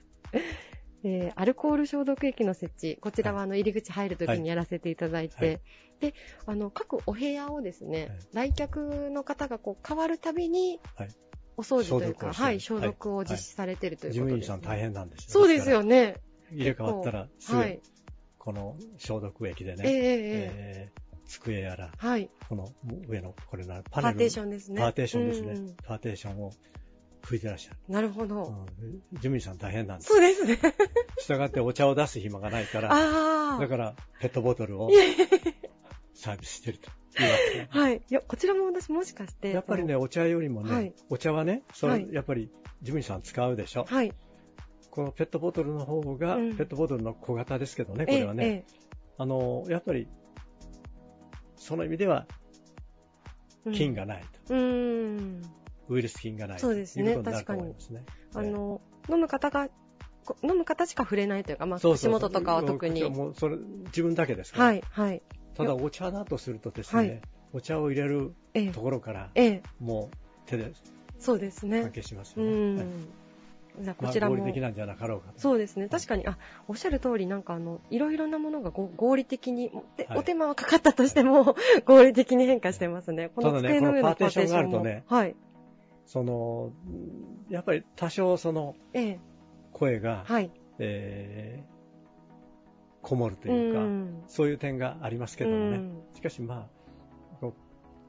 えーアルコール消毒液の設置、こちらはあの入り口入るときにやらせていただいて、はいで、あの、各お部屋をですね、はい来客の方がこう変わるたびにはい、お掃除というか、はい、消毒を実施されているという事ことです、務員さん大変なんですよ。そうですよね。入れ替わったら、すぐはい。この消毒液でね、えええー机やら、えはい。この上の、これな、パパネルーテーションですね。パーテーションですね。うんパーテーションを拭いてらっしゃる。なるほど。うん事務員さん大変なんです。そうですね。したがってお茶を出す暇がないから。だからペットボトルをサービスしてるというわけねはい。いや、こちらも私もしかして。やっぱりね、そお茶よりもね、はいお茶はね、それ、はいやっぱり事務員さん使うでしょ。の、はい。このペットボトルの方が、うんペットボトルの小型ですけどね、これはね、あの、やっぱり、その意味ではえ菌がないと、うん。うん。ウイルス菌がないとそうですねいうことになると思いますね。あの、飲む方が、こ飲む方しか触れないというか、まあ、口そうそうそう元とかは特に。もうそれ、自分だけですから。はい、はい。ただお茶だとするとですね、はいお茶を入れるええところから、ええ、もう手でそうです関ね。係しますうよね。はいん。じゃあこまあちらも。合理的なんじゃなかろうかと。そうですね。確かに、あ、おっしゃる通り、なんかあの、いろいろなものがご合理的に、ではいお手間はかかったとしても、合理的に変化してますね。こただね机の上このパーテーションがあるとねはい。その、うんやっぱり多少そのええ、声が、はい。えーこもるというか、ん。そういう点がありますけどもね。うん。しかしまあ、こ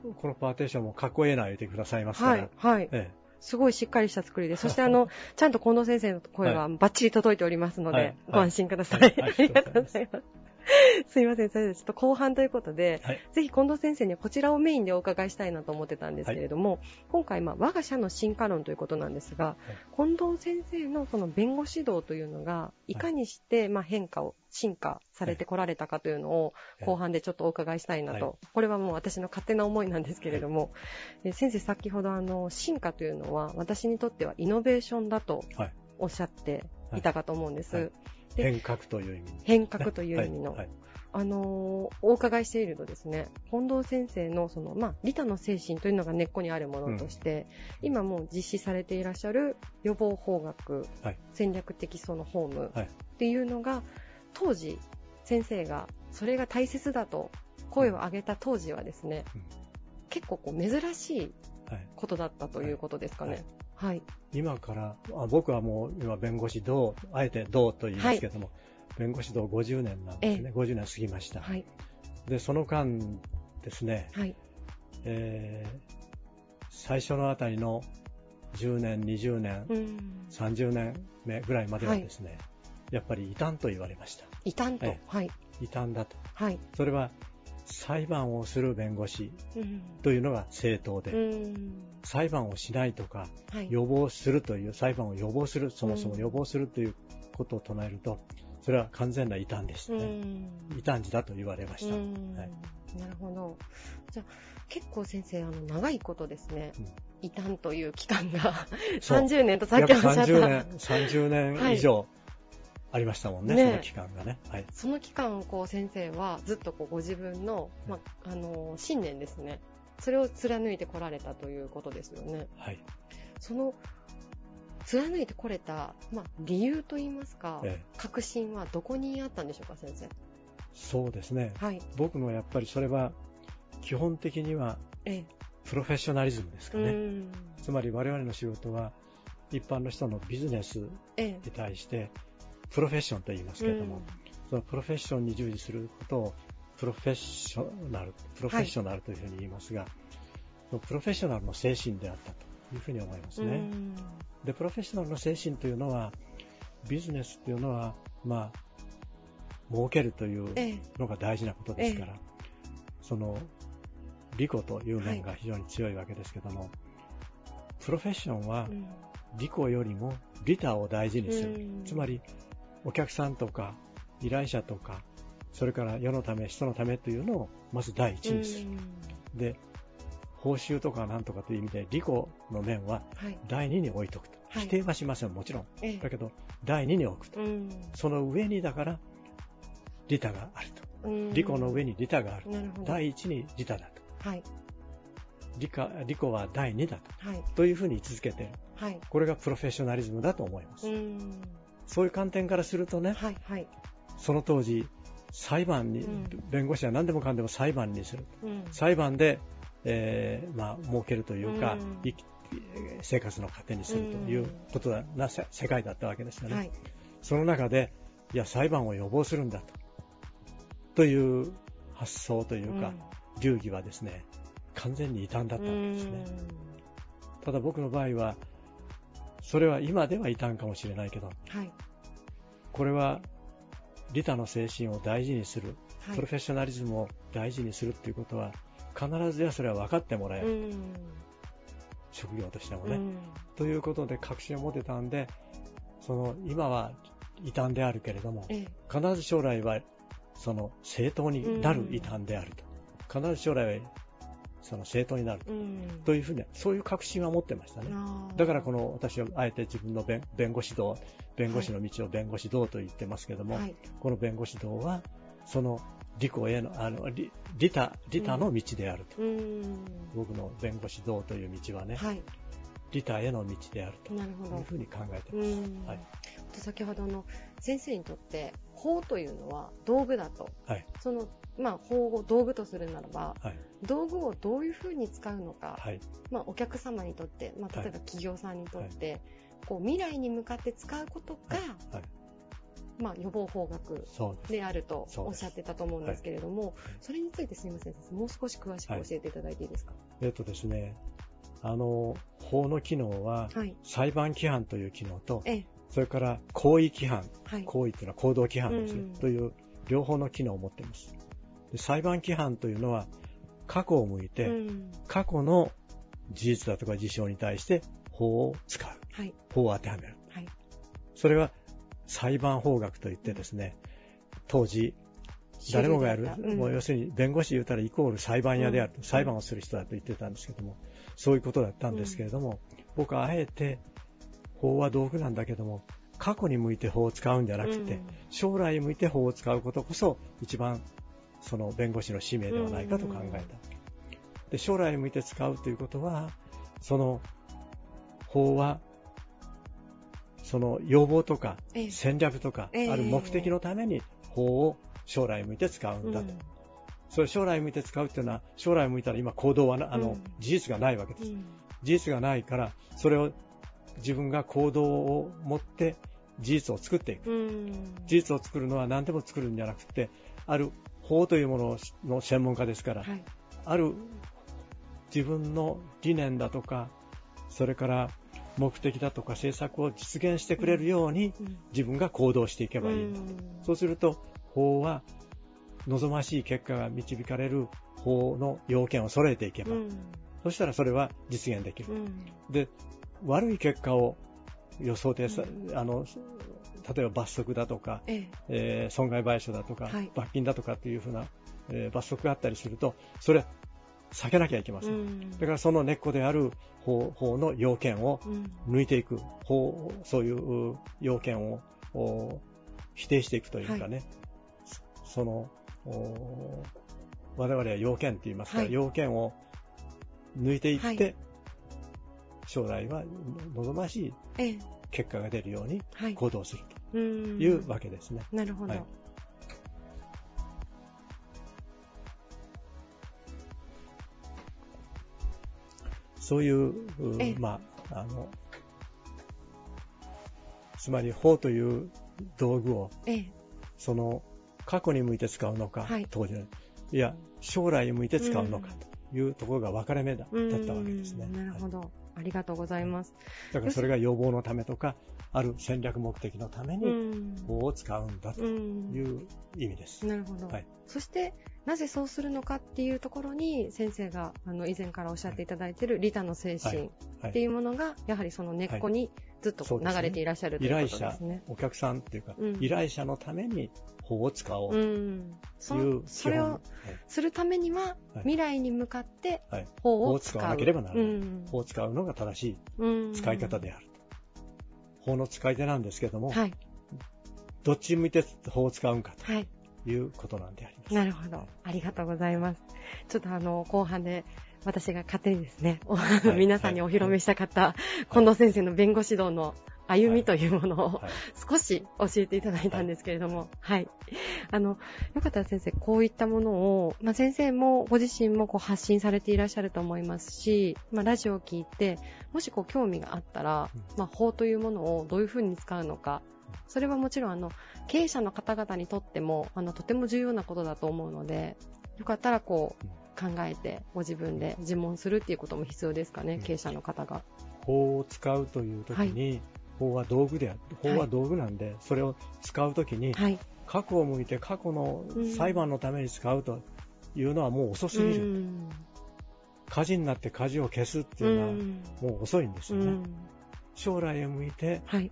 のこのパーテーションもかっこええな言ってくださいますから、はい、はい。えすごいしっかりした作りで、そしてあの、ちゃんと近藤先生の声はバッチリ届いておりますので、はい。ご安心ください。はい。はい。ありがとうございます。すいません、それでちょっと後半ということで、はい。ぜひ近藤先生にはこちらをメインでお伺いしたいなと思ってたんですけれども、今回、まあ、我が社の進化論ということなんですが、近藤先生のその弁護指導というのが、い。かにして、まあ、変化を、進化されてこられたかというのを、後半でちょっとお伺いしたいなと。はい。これはもう私の勝手な思いなんですけれども、え先生先ほどあの、進化というのは私にとってはイノベーションだとはい。おっしゃってい。たかと思うんです。変革という意味。に。変革という意味の、はいはい。あのーお伺いしているとですね、近藤先生のその、まあ、利他の精神というのが根っこにあるものとして、今もう実施されていらっしゃる予防法学、はい。戦略的そのホームはい。っていうのが、当時、先生がそれが大切だと声を上げた当時はですね、うん。結構こう珍しいことだったということですかね。はい。今から、あ僕はもう今弁護士同、あえて同と言いますけども、弁護士同50年なんですね。50年過ぎました。はい。で、その間ですね、はい。えー最初のあたりの10年、20年、うん。30年目ぐらいまではですね、やっぱり異端と言われました。異端と。ええはい。異端だと。はい。それは裁判をする弁護士うん。というのが正当で、うん。裁判をしないとか、はい。予防するという、裁判を予防する、そもそも予防するということを唱えると、それは完全な異端でしたうね。ん。異端児だと言われました。うんはいなるほど。じゃあ、結構先生、あの、長いことですね、うん異端という期間が、そう 30年とさっき約おっしゃった。30年、30年以上ありましたもんね、ねその期間がね。はい。その期間、こう、先生はずっとこう、ご自分の、まあ、あの、信念ですね。それを貫いてこられたということですよね。はい。その、貫いてこれた、まあ、理由といいますか、ええ確信はどこにあったんでしょうか、先生？そうですね。はい。僕のやっぱりそれは、基本的にはええ。プロフェッショナリズムですかね。うん。つまり我々の仕事は、一般の人のビジネスにええ。対して、プロフェッションと言いますけれども、そのプロフェッションに従事することをプロフェッショナル、プロフェッショナルというふうに言いますが、そのプロフェッショナルの精神であったというふうに思いますうん。ね。うんで、プロフェッショナルの精神というのは、ビジネスというのは、まあ、儲けるというええ。のが大事なことですから、その、利己という面が非常に強いわけですけども、プロフェッションはうん利己よりも利他を大事にする。うんつまり、お客さんとか依頼者とか、それから世のため、人のためというのをまず第一にする。で、報酬とかなんとかという意味で利己の面ははい。第二に置いとくと。はい否定はしません、もちろん。ええだけど、第二に置くと。うんその上にだから、利他があると。うん利己の上に利他がある。なるほど。第一に利他だと。はい。利他利己は第二だと。はい。というふうに位置づけている。はい。これがプロフェッショナリズムだと思います。うん。そういう観点からするとね、はい。はい。その当時、裁判に、うん弁護士は何でもかんでも裁判にする。うん。裁判で、えーまあ、儲けるというか、うん生活の糧にするということだな、せ世界だったわけですよね。はい。その中で、いや、裁判を予防するんだと。という発想というか、流儀はですね、完全に異端だったんですね。ただ僕の場合は、それは今では異端かもしれないけど、はい。これは利他の精神を大事にする、はい。プロフェッショナリズムを大事にするっていうことは、必ずやそれは分かってもらえる、うん。職業としてもね。うんということで確信を持てたんで、その今は異端であるけれども、ええ。必ず将来はその正当になる異端であると。必ず将来はその正当になると。うん。というふうに、そういう確信は持ってましたね。だからこの私はあえて自分の弁弁護士道、弁護士の道を弁護士道と言ってますけども、はい。この弁護士道は、その利己への、あの、利利他、利他の道であると。うん。僕の弁護士道という道はね、はい。利他への道であるという。ふうに考えてうます。ん。はい。と先ほどの先生にとって法というのは道具だと。はい。そのまあ法を道具とするならばはい。道具をどういうふうに使うのか。はい。まあお客様にとって、まあはい例えば企業さんにとって、こう未来に向かって使うことが、はい。まあ予防法学であるとおっしゃってたと思うんですけれども、それについてすみません、もう少し詳しく教えていただいていいですか？えっとですね、あの、法の機能は、はい。裁判規範という機能と、ええ、それから行為規範、はい。行為というのは行動規範ですね、うんという両方の機能を持っています。で裁判規範というのは、過去を向いて、うん。過去の事実だとか事象に対して法を使う。はい。法を当てはめる。はい。それは裁判法学といってですね、当時、誰もがやる、うんもう要するに弁護士言ったらイコール裁判屋であると、うん裁判をする人だと言ってたんですけども、そういうことだったんですけれども、僕はあえて法は道具なんだけども、過去に向いて法を使うんじゃなくて、うん将来に向いて法を使うことこそ一番その弁護士の使命ではないかと考えた。で将来に向いて使うということは、その法はその要望とかええ戦略とか、ええある目的のために法を将来向いて使うんだと。それ将来向いて使うっていうのは、将来向いたら今行動はなあの、うん事実がないわけです。うん事実がないから、それを自分が行動を持って事実を作っていく。うん。事実を作るのは何でも作るんじゃなくて、ある法というものの専門家ですから、はい。ある自分の理念だとか、それから目的だとか政策を実現してくれるようにうん自分が行動していけばいい。うんそうすると、法は望ましい結果が導かれる法の要件を揃えていけば、うんそしたらそれは実現できる。うんで、悪い結果を予想定さ、うんあの、例えば罰則だとか、ええ。えー損害賠償だとか、はい。罰金だとかっていうふうな、えー罰則があったりすると、それは避けなきゃいけません。うん。だからその根っこである法法の要件をうん。抜いていく、法そういう要件をお否定していくというかね、そそのお我々は要件って言いますから、はい。要件を抜いていって、はい。将来は望ましいええ。結果が出るようにはい。行動するうんというわけですね。なるほど。はいそういう、うええまあ、あの、つまり法という道具を、ええその、過去に向いて使うのか、はい当時の、いや、将来に向いて使うのかというところが分かれ目だったわけですね。なるほど。ありがとうございます。だからそれが予防のためとか、ある戦略目的のためうにん。法を使うんだとうん。いう意味です。なるほど。はい。そして、なぜそうするのかっていうところに、先生が、あの、以前からおっしゃっていただいている利他の精神はい。っていうものが、やはりその根っこにずっと流れていらっしゃるというこ依頼者とですね。、お客さんっていうか、うん。依頼者のために法を使おううというの、それをはい。するためには、はい。未来に向かってはい。法を使う。法を使わなければならない。うん。法を使うのが正しいうん。使い方である。と。法の使い手なんですけども、はい。どっち向いて法を使うんかはい。ということなんであります。なるほど。ありがとうございます。ちょっとあの、後半で、私が勝手にですね、はい 皆さんにお披露目したかった、近藤先生の弁護指導の歩みというものを はい。少し教えていただいたんですけれども、はい。あの、よかったら先生、こういったものを、まあ、先生もご自身もこう発信されていらっしゃると思いますし、まあ、ラジオを聞いて、もしこう興味があったらうん、まあ、法というものをどういうふうに使うのか、それはもちろんあの、経営者の方々にとっても、あの、とても重要なことだと思うので、よかったらこう、考えて、ご自分で自問するっていうことも必要ですかね、うん。経営者の方が。法を使うというときに、法は道具で。法は道具なんで、それを使うときに、はい。過去を向いて過去の裁判のために使うというのはもう遅すぎる。うん火事になって火事を消すっていうのはうんもう遅いんですよね。うん将来へ向いて、はい。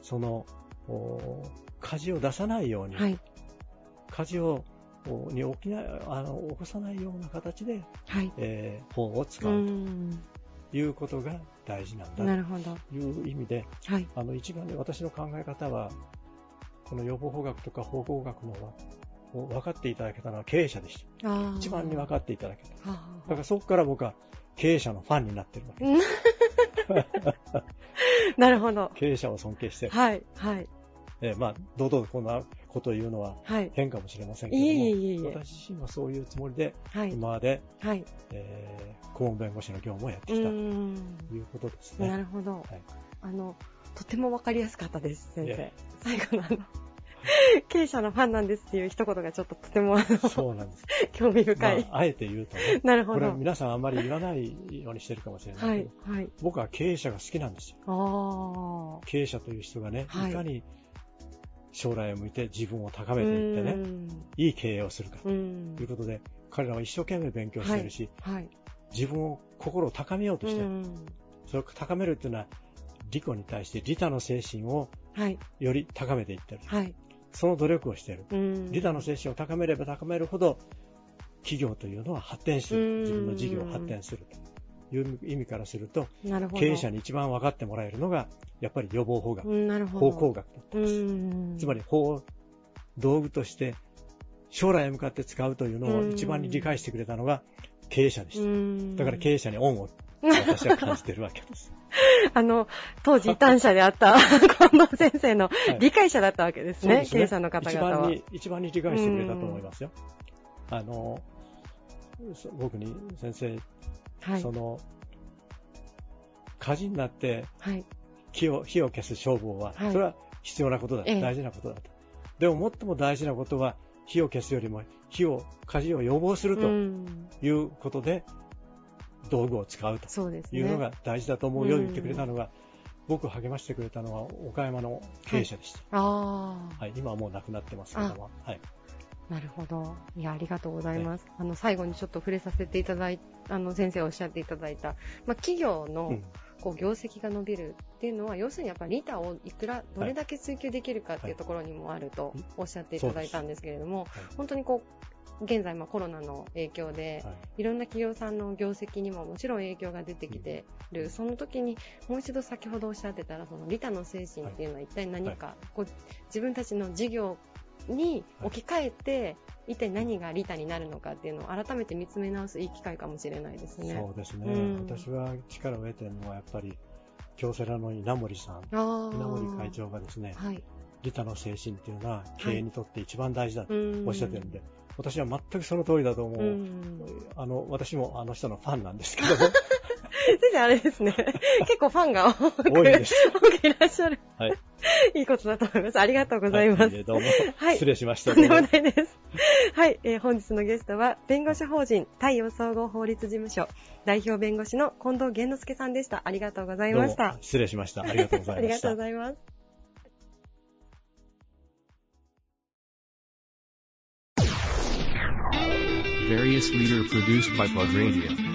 その、お火事を出さないように、はい。火事をおに起きないあの起こさないような形で、はい。えー法を使ううん。ということが大事なんだなるほど。という意味で、はい。あの一番ね、私の考え方は、この予防法学とか法法学のはを分かっていただけたのは経営者でした。一番に分かっていただけた。だはあからそこから僕は経営者のファンになってるわけです。なるほど。経営者を尊敬して、はい。はい。えーまあ、堂々とこんなことを言うのははい。変かもしれませんけども、いえい。私自身はそういうつもりで、はい。今まで、はい。えー顧問弁護士の業務をやってうきたとん。いうことですね。なるほど。はいあの、とてもわかりやすかったです、先生。最後のあの、経営者のファンなんですっていう一言がちょっととてもそうなんです。興味深い。まあ、あえて言うとね、なるほど。これは皆さんあんまり言わないようにしてるかもしれないけど、はい。はい。僕は経営者が好きなんですよ。経営者という人がね、はいいかに将来を向いて自分を高めていってね、ね。いい経営をするかとうんいうことで、彼らは一生懸命勉強してるし、はい。自分を、心を高めようとしてる。うんそれを高めるっていうのは、利己に対して利他の精神をはい。より高めていってる。はい。その努力をしている。うん利他の精神を高めれば高めるほど、企業というのは発展すうんる。自分の事業が発展するという意味からすると。経営者に一番分かってもらえるのが、やっぱり予防法学、うんなるほど。法工学だったんです。うん。つまり法を道具として将来へ向かって使うというのを一番に理解してくれたのが経営者でした。だから経営者に恩を私は感じてるわけです。あの、当時異端者であった近藤先生のはい理解者だったわけですね、そうです経営者の方一々は。番に、一番に理解してくれたと思いますよ。あの、そ僕に先生、はいそ。の、火事になってはい。火を、火を消す消防は、はいそれは必要なことだ、ええ大事なことだと。でも最も大事なことは、火を消すよりも火を、火事を予防するとうんいうことで、道具を使うと。いうのが大事だと思うように言ってくれたのが、僕を励ましてくれたのは岡山の経営者でした。あはい、今はもう亡くなってますけども、はい。あ、なるほど。いや、ありがとうございます。あの、最後にちょっと触れさせていただいあの、先生おっしゃっていただいた、まあ、企業の、うん。こう業績が伸びるっていうのは、要するにやっぱり利他をいくら、どれだけ追求できるかっていうところにもあるとはい。おっしゃっていただいたんですけれども、はい。本当にこう、現在まあコロナの影響で、はい。いろんな企業さんの業績にももちろん影響が出てきてる、その時にもう一度先ほどおっしゃってたら、その利他の精神っていうのは一体何か、こう自分たちの事業に置き換えて、一体何が利他になるのかっていうのを改めて見つめ直すいい機会かもしれないですね。そうですね、うん。私は力を得てるのはやっぱり、京セラの稲森さん、稲森会長がですね、はい。利他の精神っていうのは経営にとって一番大事だとうん。おっしゃってるんで、私は全くその通りだと思う。うん。あの、私もあの人のファンなんですけども、先生あれですね。結構ファンが多く多いです。多くいらっしゃる。はい。いいことだと思います。ありがとうございます。はいどうも、はい失礼しました。とんでもないです。はい、えー本日のゲストは、弁護士法人太陽総合法律事務所代表弁護士の近藤源之助さんでした。ありがとうございどうもました。失礼しました。ありがとうございましたありがとうご。ざいます。Various leader produced by Plug Radio.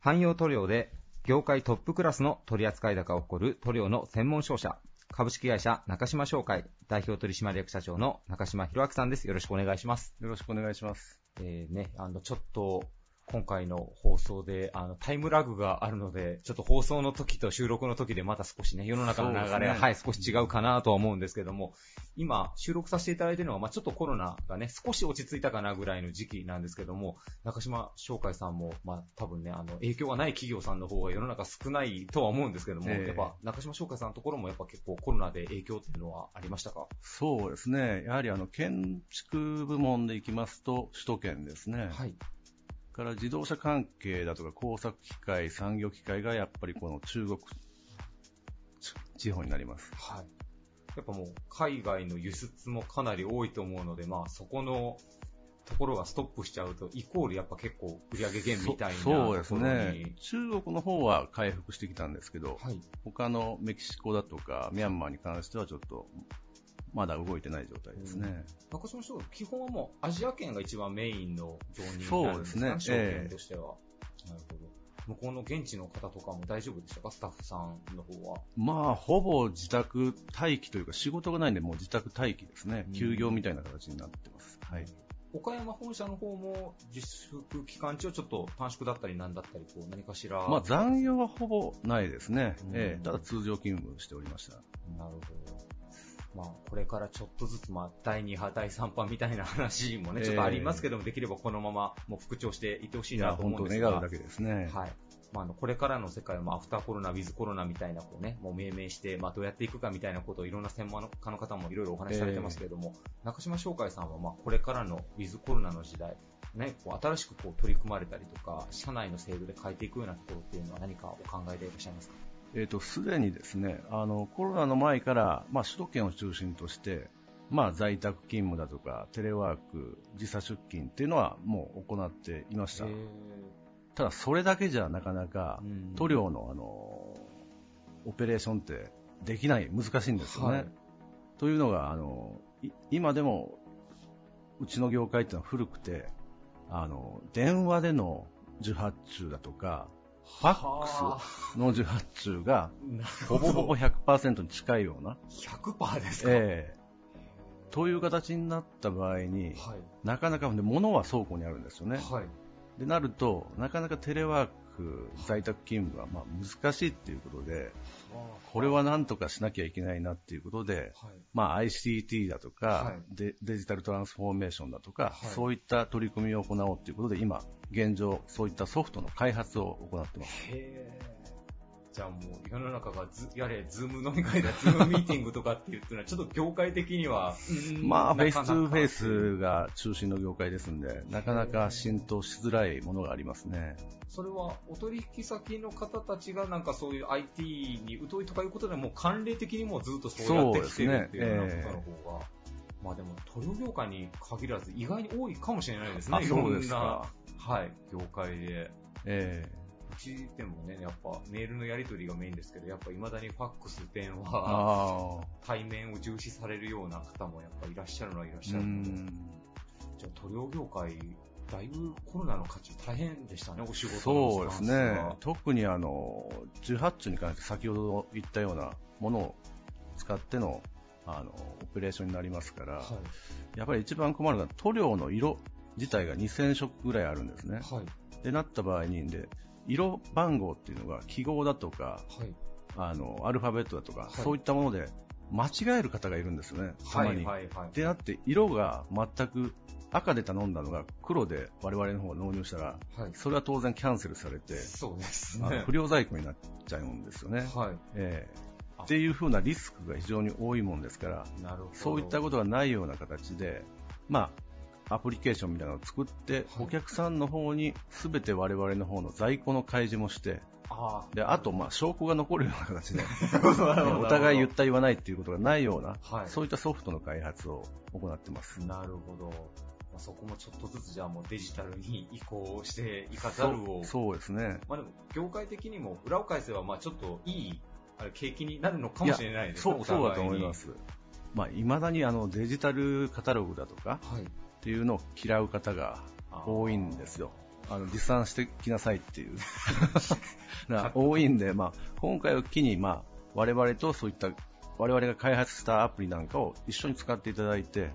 汎用塗料で業界トップクラスの取扱高を誇る塗料の専門商社、株式会社中島商会代表取締役社長の中島博明さんです。よろしくお願いします。よろしくお願いします。えーね、あの、ちょっと、今回の放送で、あの、タイムラグがあるので、ちょっと放送の時と収録の時でまた少しね、世の中の流れが、ねはい、少し違うかなとは思うんですけども、今、収録させていただいているのは、まあちょっとコロナがね、少し落ち着いたかなぐらいの時期なんですけども、中島商会さんも、まあ多分ね、あの、影響がない企業さんの方が世の中少ないとは思うんですけども、ええやっぱ中島商会さんのところもやっぱ結構コロナで影響っていうのはありましたか？そうですね。やはりあの、建築部門でいきますと、首都圏ですね。はい。から自動車関係だとか工作機械、産業機械がやっぱりこの中国ち地方になります。はい。やっぱもう海外の輸出もかなり多いと思うので、まあそこのところがストップしちゃうと、イコールやっぱ結構売上減みたいな。そうですね。中国の方は回復してきたんですけど、はい。他のメキシコだとかミャンマーに関してはちょっとまだ動いてない状態ですね。中島商基本はもうアジア圏が一番メインの導入そなんでか？うですすね証券としては。なるほど。向こうの現地の方とかも大丈夫でしたか？スタッフさんの方は。まあ、ほぼ自宅待機というか仕事がないんでもう自宅待機ですねうん。休業みたいな形になってます。はい。岡山本社の方も自粛期間中はちょっと短縮だったりなんだったり、こう何かしら。まあ、残業はほぼないですね。うんええただ通常勤務しておりました。なるほど。まあ、これからちょっとずつ、まあ、第2波、第3波みたいな話もね、ええちょっとありますけども、できればこのまま、もう復調していってほしいなと思うんですが。願うだけですね。はい。まあ、あの、これからの世界は、まあ、アフターコロナ、ウィズコロナみたいな、こうね、もう命名して、まあ、どうやっていくかみたいなことをいろんな専門家の方もいろいろお話しされてますけれども、中島商会さんは、まあ、これからのウィズコロナの時代、ね、こう新しくこう取り組まれたりとか、社内の制度で変えていくようなところっていうのは何かお考えでいらっしゃいますか？えっ、と、すでにですね、あの、コロナの前から、まあ、首都圏を中心として、まあ、在宅勤務だとか、テレワーク、時差出勤っていうのはもう行っていました。ただ、それだけじゃなかなか、うん塗料のあの、オペレーションってできない、難しいんですよね。はいというのが、あの、い今でも、うちの業界っていうのは古くて、あの、電話での受発注だとか、ファックスの受発注が、ほぼほぼ100%に近いような、100%ですか、ええという形になった場合に、はい。なかなか、で物は倉庫にあるんですよね。はい。でなると、なかなかテレワーク、在宅勤務はまあ難しいっていうことで、これはなんとかしなきゃいけないなっていうことで、はい。まあ、ICT だとか、はいデ、デジタルトランスフォーメーションだとか、はいそういった取り組みを行おうということで、今、現状、そういったソフトの開発を行ってます。へーじゃあもう世の中がず、やれ、 Zoom 飲み会だ、 Zoom ミーティングとかって言ってのは、ちょっと業界的には、うんまあ、フェイスなかなか2フ face が中心の業界ですんで、なかなか浸透しづらいものがありますね。それはお取引先の方たちがなんかそういう IT に疎いとかいうことでもう慣例的にもうずっとそうやってきてるっていうようなことの方が、まあでも塗料業界に限らず意外に多いかもしれないですね。あそうですかいろんな、はい、業界で。えうちでもね、やっぱメールのやり取りがメインですけど、やっぱ未だにファックス、電え話。対面を重視されるような方もやっぱいらっしゃるのはいらっしうゃるので、んじゃあ塗料業界、だいぶコロナの価値大変でしたね、お仕事のそうですね。特にあの、受発注に関して先ほど言ったようなものを使っての、あの、オペレーションになりますから、はい。やっぱり一番困るのは塗料の色自体が2000色ぐらいあるんですね。はい。で、なった場合に、で、色番号っていうのが記号だとか、はい。あの、アルファベットだとか、はいそういったもので間違える方がいるんですよね。たまに。はい。はい。でなって、色が全く赤で頼んだのが黒で我々の方が納入したら、はい。それは当然キャンセルされて、そうですね。不良在庫になっちゃうんですよね。はい。ええあっていう風なリスクが非常に多いもんですから。そういったことがないような形で、まあ、アプリケーションみたいなのを作って、お客さんの方に全て我々の方の在庫の開示もして、あで、あと、まあ、証拠が残るような形で、あお互い言った言わないっていうことがないような、はいそういったソフトの開発を行ってます。なるほど。まあ、そこもちょっとずつじゃあもうデジタルに移行していかざるを。そうですね。まあでも、業界的にも裏を返せば、まあちょっといい、景気になるのかもしれないですね。そう、そうだと思いまおす。まあ、未だにあのデジタルカタログだとか。はい。っていうのを嫌う方が多いんですよ。あの、持参してきなさいっていう。な多いんで、まあ、今回を機に、まあ、我々とそういった、我々が開発したアプリなんかを一緒に使っていただいて、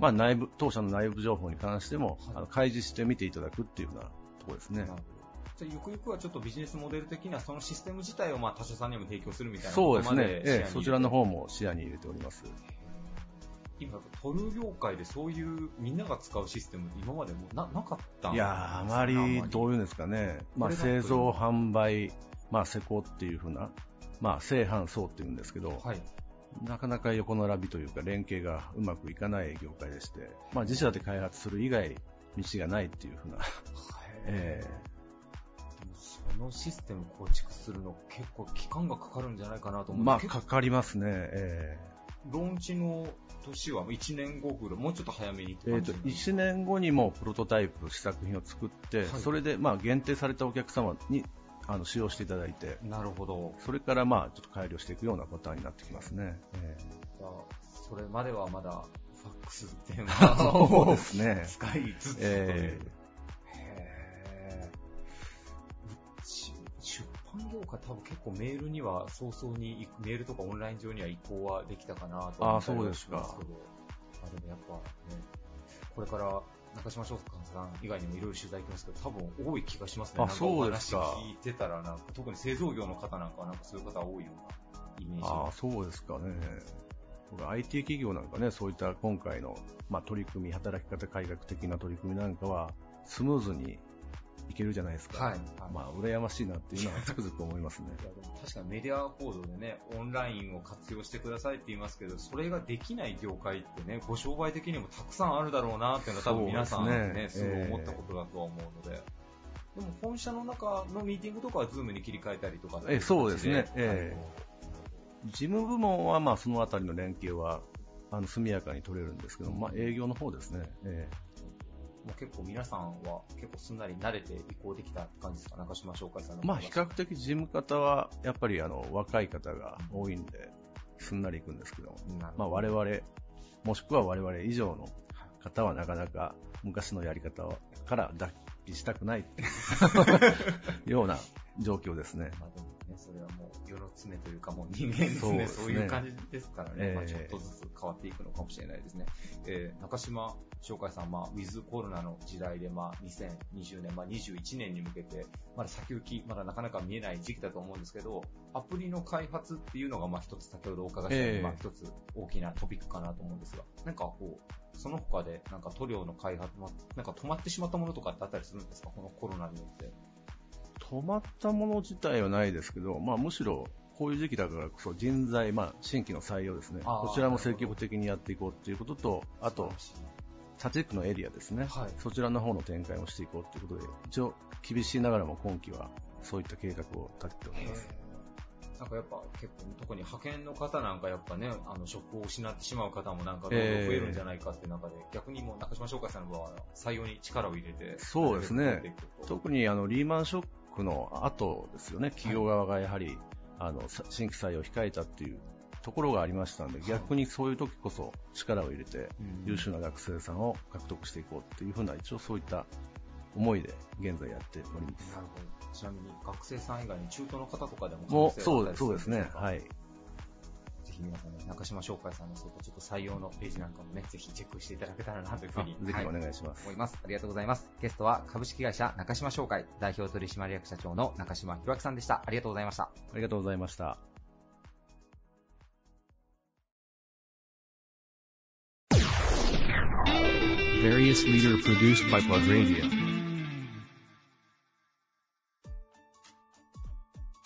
まあ、内部、当社の内部情報に関しても、はいあの開示して見ていただくっていうようなところですねじゃあゆくゆくはちょっとビジネスモデル的にはそのシステム自体をまあ他社さんにも提供するみたいなそうですね。そちらの方も視野に入れております。今、トル業界でそういうみんなが使うシステムって今までもななかったんいやー、あまり、どういうんですかね。まあ、製造、販売、まあ、施工っていうふうな、まあ、正反相っていうんですけど、はい。なかなか横並びというか連携がうまくいかない業界でして、まあ、自社で開発する以外道がないっていうふうな、えでもそのシステム構築するの結構期間がかかるんじゃないかなと思う。えまあ、かかりますね。えローンチの年は1年後ぐらい、もうちょっと早めにええーと感じなんです1年後にもプロトタイプ、試作品を作って、はいそれでまあ限定されたお客様にあの使用していただいて、なるほど。それからまあちょっと改良していくようなパターンになってきますね。えじゃあ、それまではまだファックス電え話 そうをですね。使いつつという。えへ出版業界多分結構メールには早々にメールとかオンライン上には移行はできたかなと思ったりはしますけど。あでもやっぱね、これから中島翔さん以外にもいろいろ取材行きますけど、多分多い気がしますね。あそうですかお話聞いてたらなんか、特に製造業の方なんかはなんかそういう方多いようなイメージがああ、そうですかね。僕 IT 企業なんかね、そういった今回の、まあ、取り組み、働き方改革的な取り組みなんかは、スムーズにいけるじゃないですか。はい。まあ、羨ましいなっていうのはつくづく思いますね。確かにメディア報道でね、オンラインを活用してくださいって言いますけど、それができない業界ってね、ご商売的にもたくさんあるだろうなっていうのは多分皆さんね、すごい思ったことだとは思うので。でも本社の中のミーティングとかはズームに切り替えたりとかえそうですね形え事務部門はまあそのあたりの連携はあの速やかに取れるんですけど、まあ、営業の方ですね。えもう結構皆さんは結構すんなり慣れて移行できた感じですか？中島紹介さんのえまあ比較的事務方はやっぱりあの若い方が多いんで、すんなりいくんですけど、まあ我々、もしくは我々以上の方はなかなか昔のやり方から脱皮したくないような状況ですね。まあでもね、それはもう、世の常というか、もう人間ですね、そうね。そういう感じですからね、ええ。まあちょっとずつ変わっていくのかもしれないですね。えー中島翔海さん、まあ、ウィズコロナの時代で、まあ、2020年、まあ、21年に向けて、まだ先行き、まだなかなか見えない時期だと思うんですけど、アプリの開発っていうのが、まあ、一つ先ほどお伺いしたように、ええ。まあ、一つ大きなトピックかなと思うんですが、なんかこう、その他で、なんか塗料の開発、まあなんか止まってしまったものとかってあったりするんですか？このコロナによって。止まったもの自体はないですけど、まあ、むしろこういう時期だからこそ人材、まあ、新規の採用ですね、こちらも積極的にやっていこうということと、あと、他地区のエリアですね、はい。そちらの方の展開をしていこうということで、一応、厳しいながらも今期はそういった計画を立てております。なんかやっぱ結構特に派遣の方なんかやっぱね、あの職を失ってしまう方もなんかどんどん増えるんじゃないかって中で、逆にもう中島翔海さんの場合は採用に力を入れて、そうですね。特にあのリーマンショックの後ですよね、企業側がやはり、あの新規採用を控えたっていうところがありましたので、逆にそういう時こそ力を入れて、優秀な学生さんを獲得していこうっていうふうな、一応そういった思いで現在やっております。なるほど。ちなみに学生さん以外に中途の方とかでももうそうそうですね、はい。皆さんね、中島翔海さんのそういったちょっと採用のページなんかもね、ぜひチェックしていただけたらなというふうに。あぜひおはい願いします。思います。ありがとうございます。ゲストは株式会社中島商会代表取締役社長の中島博明さんでした。ありがとうございました。ありがとうございました。Various leader produced by Plug Radio.